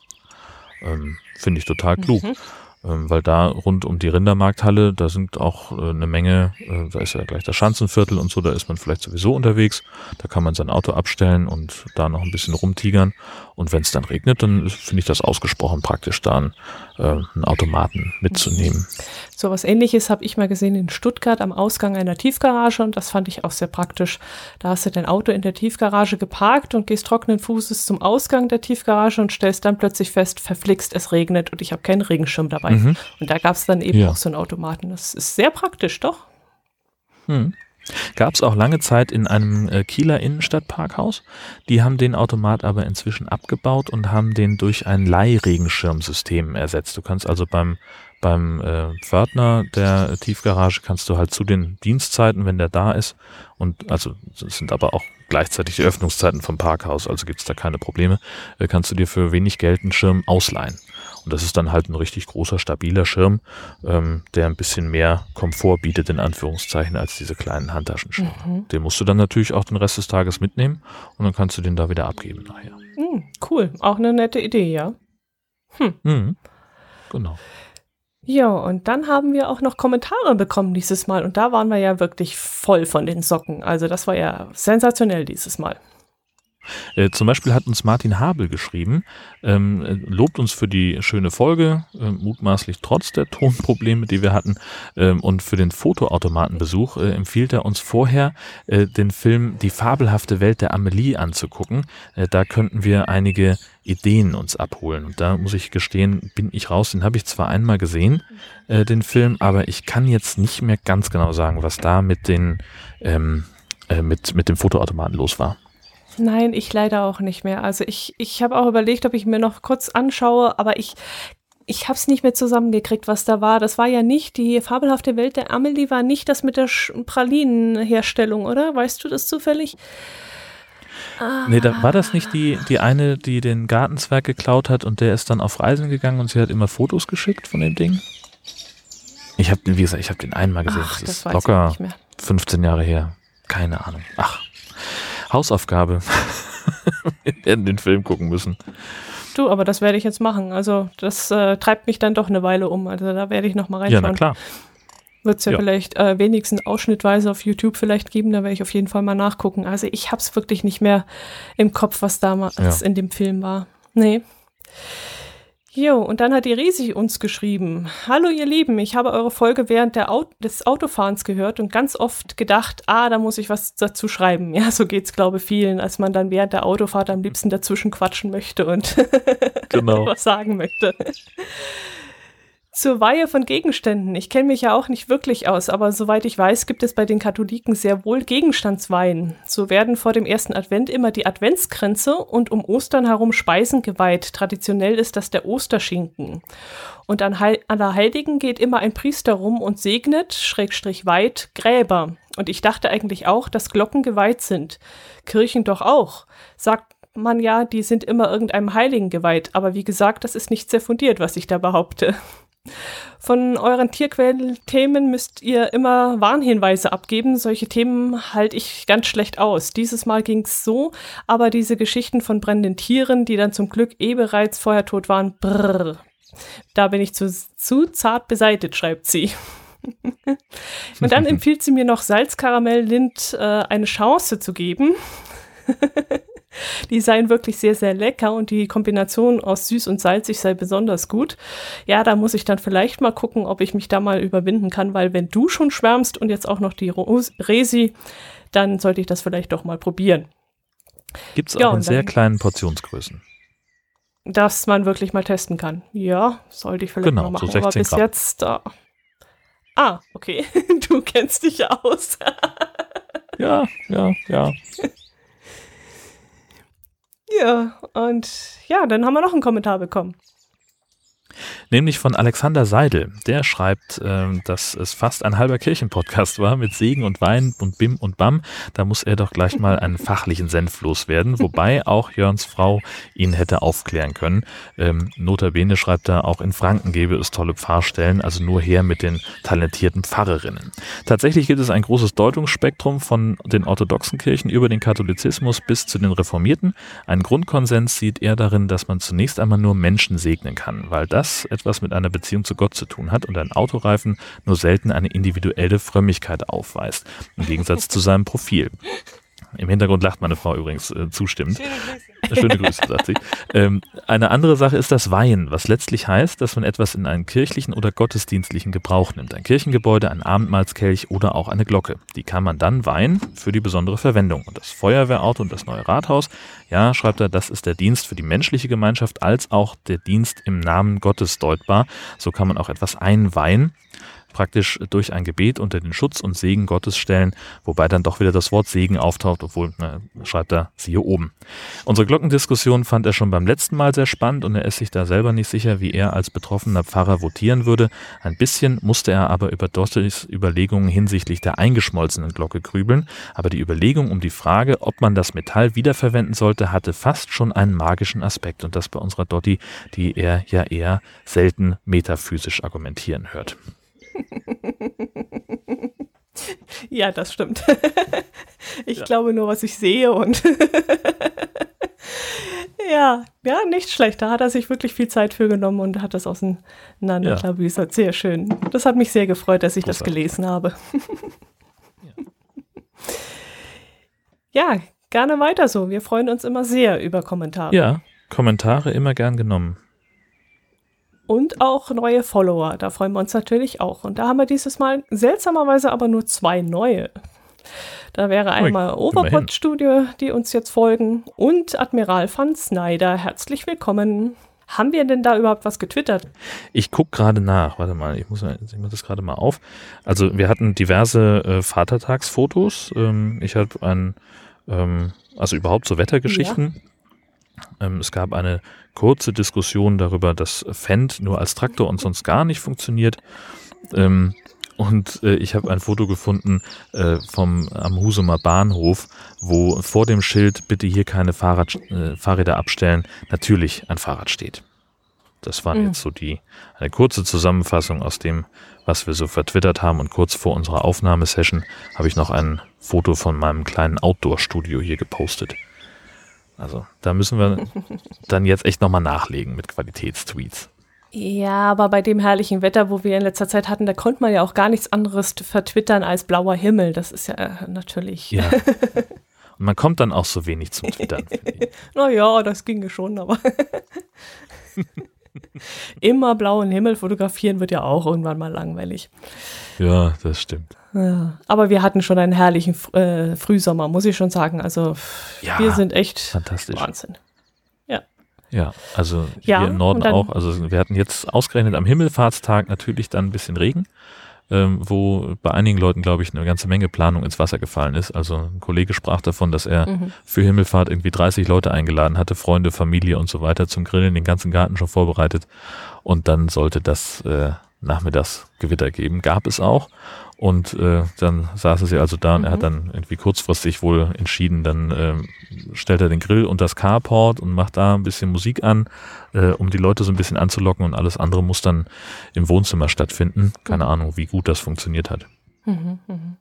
Ja. Ähm, Finde ich total klug. Mhm weil da rund um die Rindermarkthalle, da sind auch äh, eine Menge, äh, da ist ja gleich das Schanzenviertel und so, da ist man vielleicht sowieso unterwegs, da kann man sein Auto abstellen und da noch ein bisschen rumtigern und wenn es dann regnet, dann finde ich das ausgesprochen praktisch, da einen, äh, einen Automaten mitzunehmen. So was ähnliches habe ich mal gesehen in Stuttgart am Ausgang einer Tiefgarage und das fand ich auch sehr praktisch. Da hast du dein Auto in der Tiefgarage geparkt und gehst trockenen Fußes zum Ausgang der Tiefgarage und stellst dann plötzlich fest, verflixt, es regnet und ich habe keinen Regenschirm dabei. Mhm. Und da gab es dann eben ja. auch so einen Automaten. Das ist sehr praktisch, doch. Hm. Gab es auch lange Zeit in einem äh, Kieler Innenstadtparkhaus. Die haben den Automat aber inzwischen abgebaut und haben den durch ein Leihregenschirmsystem ersetzt. Du kannst also beim beim äh, Pförtner der Tiefgarage kannst du halt zu den Dienstzeiten, wenn der da ist, und also sind aber auch gleichzeitig die Öffnungszeiten vom Parkhaus, also gibt es da keine Probleme, äh, kannst du dir für wenig Geld einen Schirm ausleihen. Und das ist dann halt ein richtig großer, stabiler Schirm, ähm, der ein bisschen mehr Komfort bietet, in Anführungszeichen, als diese kleinen Handtaschenschirme. Mhm. Den musst du dann natürlich auch den Rest des Tages mitnehmen und dann kannst du den da wieder abgeben nachher. Mhm, cool, auch eine nette Idee, ja. Hm. Mhm. Genau. Ja, und dann haben wir auch noch Kommentare bekommen dieses Mal und da waren wir ja wirklich voll von den Socken. Also das war ja sensationell dieses Mal. Äh, zum Beispiel hat uns Martin Habel geschrieben, ähm, äh, lobt uns für die schöne Folge, äh, mutmaßlich trotz der Tonprobleme, die wir hatten, ähm, und für den Fotoautomatenbesuch äh, empfiehlt er uns vorher, äh, den Film Die fabelhafte Welt der Amelie anzugucken. Äh, da könnten wir einige Ideen uns abholen. Und da muss ich gestehen, bin ich raus. Den habe ich zwar einmal gesehen, den Film, aber ich kann jetzt nicht mehr ganz genau sagen, was da mit den ähm, mit, mit dem Fotoautomaten los war. Nein, ich leider auch nicht mehr. Also ich, ich habe auch überlegt, ob ich mir noch kurz anschaue, aber ich, ich habe es nicht mehr zusammengekriegt, was da war. Das war ja nicht, die fabelhafte Welt der Amelie war nicht das mit der Pralinenherstellung, oder? Weißt du das zufällig? Ah. Nee, da war das nicht die, die eine, die den Gartenzwerg geklaut hat und der ist dann auf Reisen gegangen und sie hat immer Fotos geschickt von dem Ding? Ich habe, wie gesagt, ich habe den einmal gesehen. Ach, das, das ist locker 15 Jahre her. Keine Ahnung. Ach, Hausaufgabe. Wir werden den Film gucken müssen. Du, aber das werde ich jetzt machen. Also das äh, treibt mich dann doch eine Weile um. Also da werde ich noch mal reinschauen. Ja, na klar. Wird es ja, ja, vielleicht äh, wenigstens ausschnittweise auf YouTube vielleicht geben. Da werde ich auf jeden Fall mal nachgucken. Also ich habe es wirklich nicht mehr im Kopf, was damals ja. in dem Film war. Nee. Jo, und dann hat die Riesig uns geschrieben. Hallo ihr Lieben, ich habe eure Folge während Au des Autofahrens gehört und ganz oft gedacht, ah, da muss ich was dazu schreiben. Ja, so geht's glaube vielen, als man dann während der Autofahrt am liebsten dazwischen quatschen möchte und genau. was sagen möchte. Zur Weihe von Gegenständen. Ich kenne mich ja auch nicht wirklich aus, aber soweit ich weiß, gibt es bei den Katholiken sehr wohl Gegenstandsweihen. So werden vor dem ersten Advent immer die Adventskränze und um Ostern herum Speisen geweiht. Traditionell ist das der Osterschinken. Und an Heil Allerheiligen geht immer ein Priester rum und segnet, Schrägstrich weit, Gräber. Und ich dachte eigentlich auch, dass Glocken geweiht sind. Kirchen doch auch. Sagt man ja, die sind immer irgendeinem Heiligen geweiht. Aber wie gesagt, das ist nicht sehr fundiert, was ich da behaupte. Von euren Tierquellthemen müsst ihr immer Warnhinweise abgeben. Solche Themen halte ich ganz schlecht aus. Dieses Mal ging es so, aber diese Geschichten von brennenden Tieren, die dann zum Glück eh bereits vorher tot waren, brrr. Da bin ich zu, zu zart beseitigt, schreibt sie. Und dann empfiehlt sie mir noch Salzkaramell Lind äh, eine Chance zu geben. Die seien wirklich sehr, sehr lecker und die Kombination aus süß und salzig sei besonders gut. Ja, da muss ich dann vielleicht mal gucken, ob ich mich da mal überwinden kann, weil wenn du schon schwärmst und jetzt auch noch die Resi, dann sollte ich das vielleicht doch mal probieren. Gibt es auch ja, in sehr kleinen Portionsgrößen. Dass man wirklich mal testen kann. Ja, sollte ich vielleicht genau, mal machen. So Aber bis Gramm. jetzt. Äh, ah, okay. du kennst dich aus. ja, ja, ja. Ja, und ja, dann haben wir noch einen Kommentar bekommen nämlich von Alexander Seidel. Der schreibt, äh, dass es fast ein halber Kirchenpodcast war mit Segen und Wein und Bim und Bam. Da muss er doch gleich mal einen fachlichen Senf loswerden, wobei auch Jörns Frau ihn hätte aufklären können. Ähm, notabene schreibt er, auch in Franken gäbe es tolle Pfarrstellen, also nur her mit den talentierten Pfarrerinnen. Tatsächlich gibt es ein großes Deutungsspektrum von den orthodoxen Kirchen über den Katholizismus bis zu den Reformierten. Ein Grundkonsens sieht er darin, dass man zunächst einmal nur Menschen segnen kann, weil das etwas mit einer Beziehung zu Gott zu tun hat und ein Autoreifen nur selten eine individuelle Frömmigkeit aufweist, im Gegensatz zu seinem Profil. Im Hintergrund lacht meine Frau übrigens äh, zustimmend. Schöne Grüße, sagt sie. Ähm, eine andere Sache ist das Weihen, was letztlich heißt, dass man etwas in einen kirchlichen oder gottesdienstlichen Gebrauch nimmt. Ein Kirchengebäude, ein Abendmahlskelch oder auch eine Glocke. Die kann man dann weihen für die besondere Verwendung. Und das Feuerwehrauto und das neue Rathaus, ja, schreibt er, das ist der Dienst für die menschliche Gemeinschaft als auch der Dienst im Namen Gottes deutbar. So kann man auch etwas einweihen praktisch durch ein Gebet unter den Schutz und Segen Gottes stellen, wobei dann doch wieder das Wort Segen auftaucht, obwohl, na, schreibt er, siehe oben. Unsere Glockendiskussion fand er schon beim letzten Mal sehr spannend und er ist sich da selber nicht sicher, wie er als betroffener Pfarrer votieren würde. Ein bisschen musste er aber über Dottis Überlegungen hinsichtlich der eingeschmolzenen Glocke grübeln, aber die Überlegung um die Frage, ob man das Metall wiederverwenden sollte, hatte fast schon einen magischen Aspekt und das bei unserer Dotti, die er ja eher selten metaphysisch argumentieren hört. ja, das stimmt. ich ja. glaube nur, was ich sehe und ja, ja, nicht schlecht. Da hat er sich wirklich viel Zeit für genommen und hat das auseinanderklabüsert. Ja. Sehr schön. Das hat mich sehr gefreut, dass ich Großartig. das gelesen habe. ja. ja, gerne weiter so. Wir freuen uns immer sehr über Kommentare. Ja, Kommentare immer gern genommen und auch neue Follower. Da freuen wir uns natürlich auch. Und da haben wir dieses Mal seltsamerweise aber nur zwei neue. Da wäre einmal Overpod Studio, die uns jetzt folgen, und Admiral van Snyder. Herzlich willkommen. Haben wir denn da überhaupt was getwittert? Ich gucke gerade nach. Warte mal, ich muss ich mach das gerade mal auf. Also wir hatten diverse äh, Vatertagsfotos. Ähm, ich habe ein, ähm, also überhaupt so Wettergeschichten. Ja. Ähm, es gab eine kurze Diskussion darüber, dass Fendt nur als Traktor und sonst gar nicht funktioniert. Ähm, und äh, ich habe ein Foto gefunden äh, vom am Husumer Bahnhof, wo vor dem Schild bitte hier keine Fahrrad, äh, Fahrräder abstellen, natürlich ein Fahrrad steht. Das war mhm. jetzt so die eine kurze Zusammenfassung aus dem, was wir so vertwittert haben. Und kurz vor unserer Aufnahmesession habe ich noch ein Foto von meinem kleinen Outdoor-Studio hier gepostet. Also da müssen wir dann jetzt echt nochmal nachlegen mit Qualitätstweets. Ja, aber bei dem herrlichen Wetter, wo wir in letzter Zeit hatten, da konnte man ja auch gar nichts anderes vertwittern als blauer Himmel. Das ist ja äh, natürlich. Ja. Und man kommt dann auch so wenig zum Twittern. naja, das ginge schon, aber. Immer blauen Himmel fotografieren wird ja auch irgendwann mal langweilig. Ja, das stimmt. Ja, aber wir hatten schon einen herrlichen äh, Frühsommer, muss ich schon sagen. Also ja, wir sind echt fantastisch. Wahnsinn. Ja. Ja, also Ja, hier im Norden dann- auch. Also wir hatten jetzt ausgerechnet am Himmelfahrtstag natürlich dann ein bisschen Regen, ähm, wo bei einigen Leuten, glaube ich, eine ganze Menge Planung ins Wasser gefallen ist. Also ein Kollege sprach davon, dass er Mhm. für Himmelfahrt irgendwie 30 Leute eingeladen hatte, Freunde, Familie und so weiter zum Grillen, den ganzen Garten schon vorbereitet. Und dann sollte das äh, nachmittags Gewitter geben. Gab es auch. Und äh, dann saßen sie also da und er hat Mhm. dann irgendwie kurzfristig wohl entschieden, dann ähm, stellt er den Grill und das Carport und macht da ein bisschen Musik an, äh, um die Leute so ein bisschen anzulocken und alles andere muss dann im Wohnzimmer stattfinden. Keine Ahnung, wie gut das funktioniert hat. Mhm, mhm.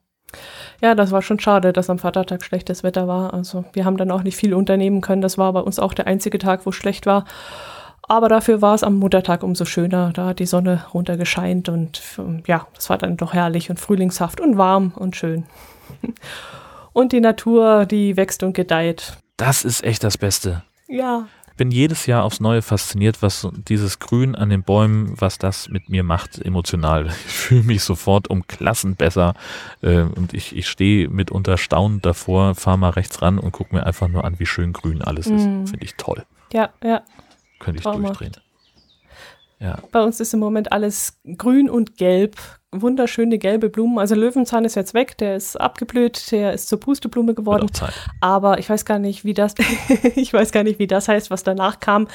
Ja, das war schon schade, dass am Vatertag schlechtes Wetter war. Also wir haben dann auch nicht viel unternehmen können. Das war bei uns auch der einzige Tag, wo es schlecht war. Aber dafür war es am Muttertag umso schöner. Da hat die Sonne runtergescheint und ja, es war dann doch herrlich und frühlingshaft und warm und schön. Und die Natur, die wächst und gedeiht. Das ist echt das Beste. Ja, bin jedes Jahr aufs Neue fasziniert, was dieses Grün an den Bäumen, was das mit mir macht, emotional. Ich fühle mich sofort um Klassen besser äh, und ich, ich stehe mitunter staunend davor, fahre mal rechts ran und gucke mir einfach nur an, wie schön grün alles ist. Mhm. Finde ich toll. ja, ja. Könnte ich Traumhaft. durchdrehen. Ja, Bei uns ist im Moment alles grün und gelb. Wunderschöne gelbe Blumen. Also Löwenzahn ist jetzt weg, der ist abgeblüht, der ist zur Pusteblume geworden. Aber ich weiß gar nicht, wie das, ich weiß gar nicht, wie das heißt, was danach kam.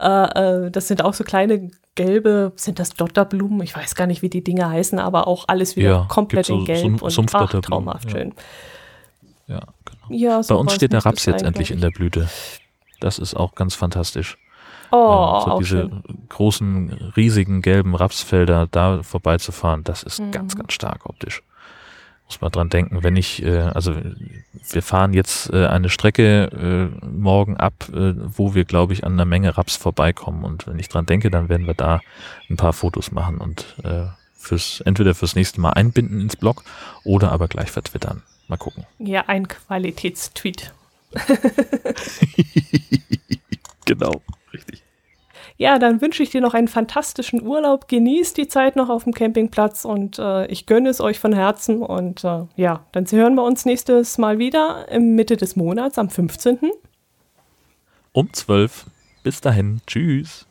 Äh, äh, das sind auch so kleine gelbe, sind das Dotterblumen? Ich weiß gar nicht, wie die Dinge heißen, aber auch alles wieder Ja, komplett gibt in so Gelb Sumpf- und ach, traumhaft schön. Ja, genau. Ja, Bei so uns steht der Raps jetzt endlich in der Blüte. Das ist auch ganz fantastisch. Oh, so diese schön. großen, riesigen gelben Rapsfelder da vorbeizufahren, das ist Mhm. ganz, ganz stark optisch. Muss man dran denken, wenn ich, äh, also wir fahren jetzt äh, eine Strecke äh, morgen ab, äh, wo wir, glaube ich, an einer Menge Raps vorbeikommen. Und wenn ich dran denke, dann werden wir da ein paar Fotos machen und äh, fürs, entweder fürs nächste Mal einbinden ins Blog oder aber gleich vertwittern. Mal gucken. Ja, ein Qualitätstweet. Genau. Ja, dann wünsche ich dir noch einen fantastischen Urlaub. Genießt die Zeit noch auf dem Campingplatz und äh, ich gönne es euch von Herzen. Und äh, ja, dann hören wir uns nächstes Mal wieder im Mitte des Monats am 15. Um zwölf. Bis dahin. Tschüss.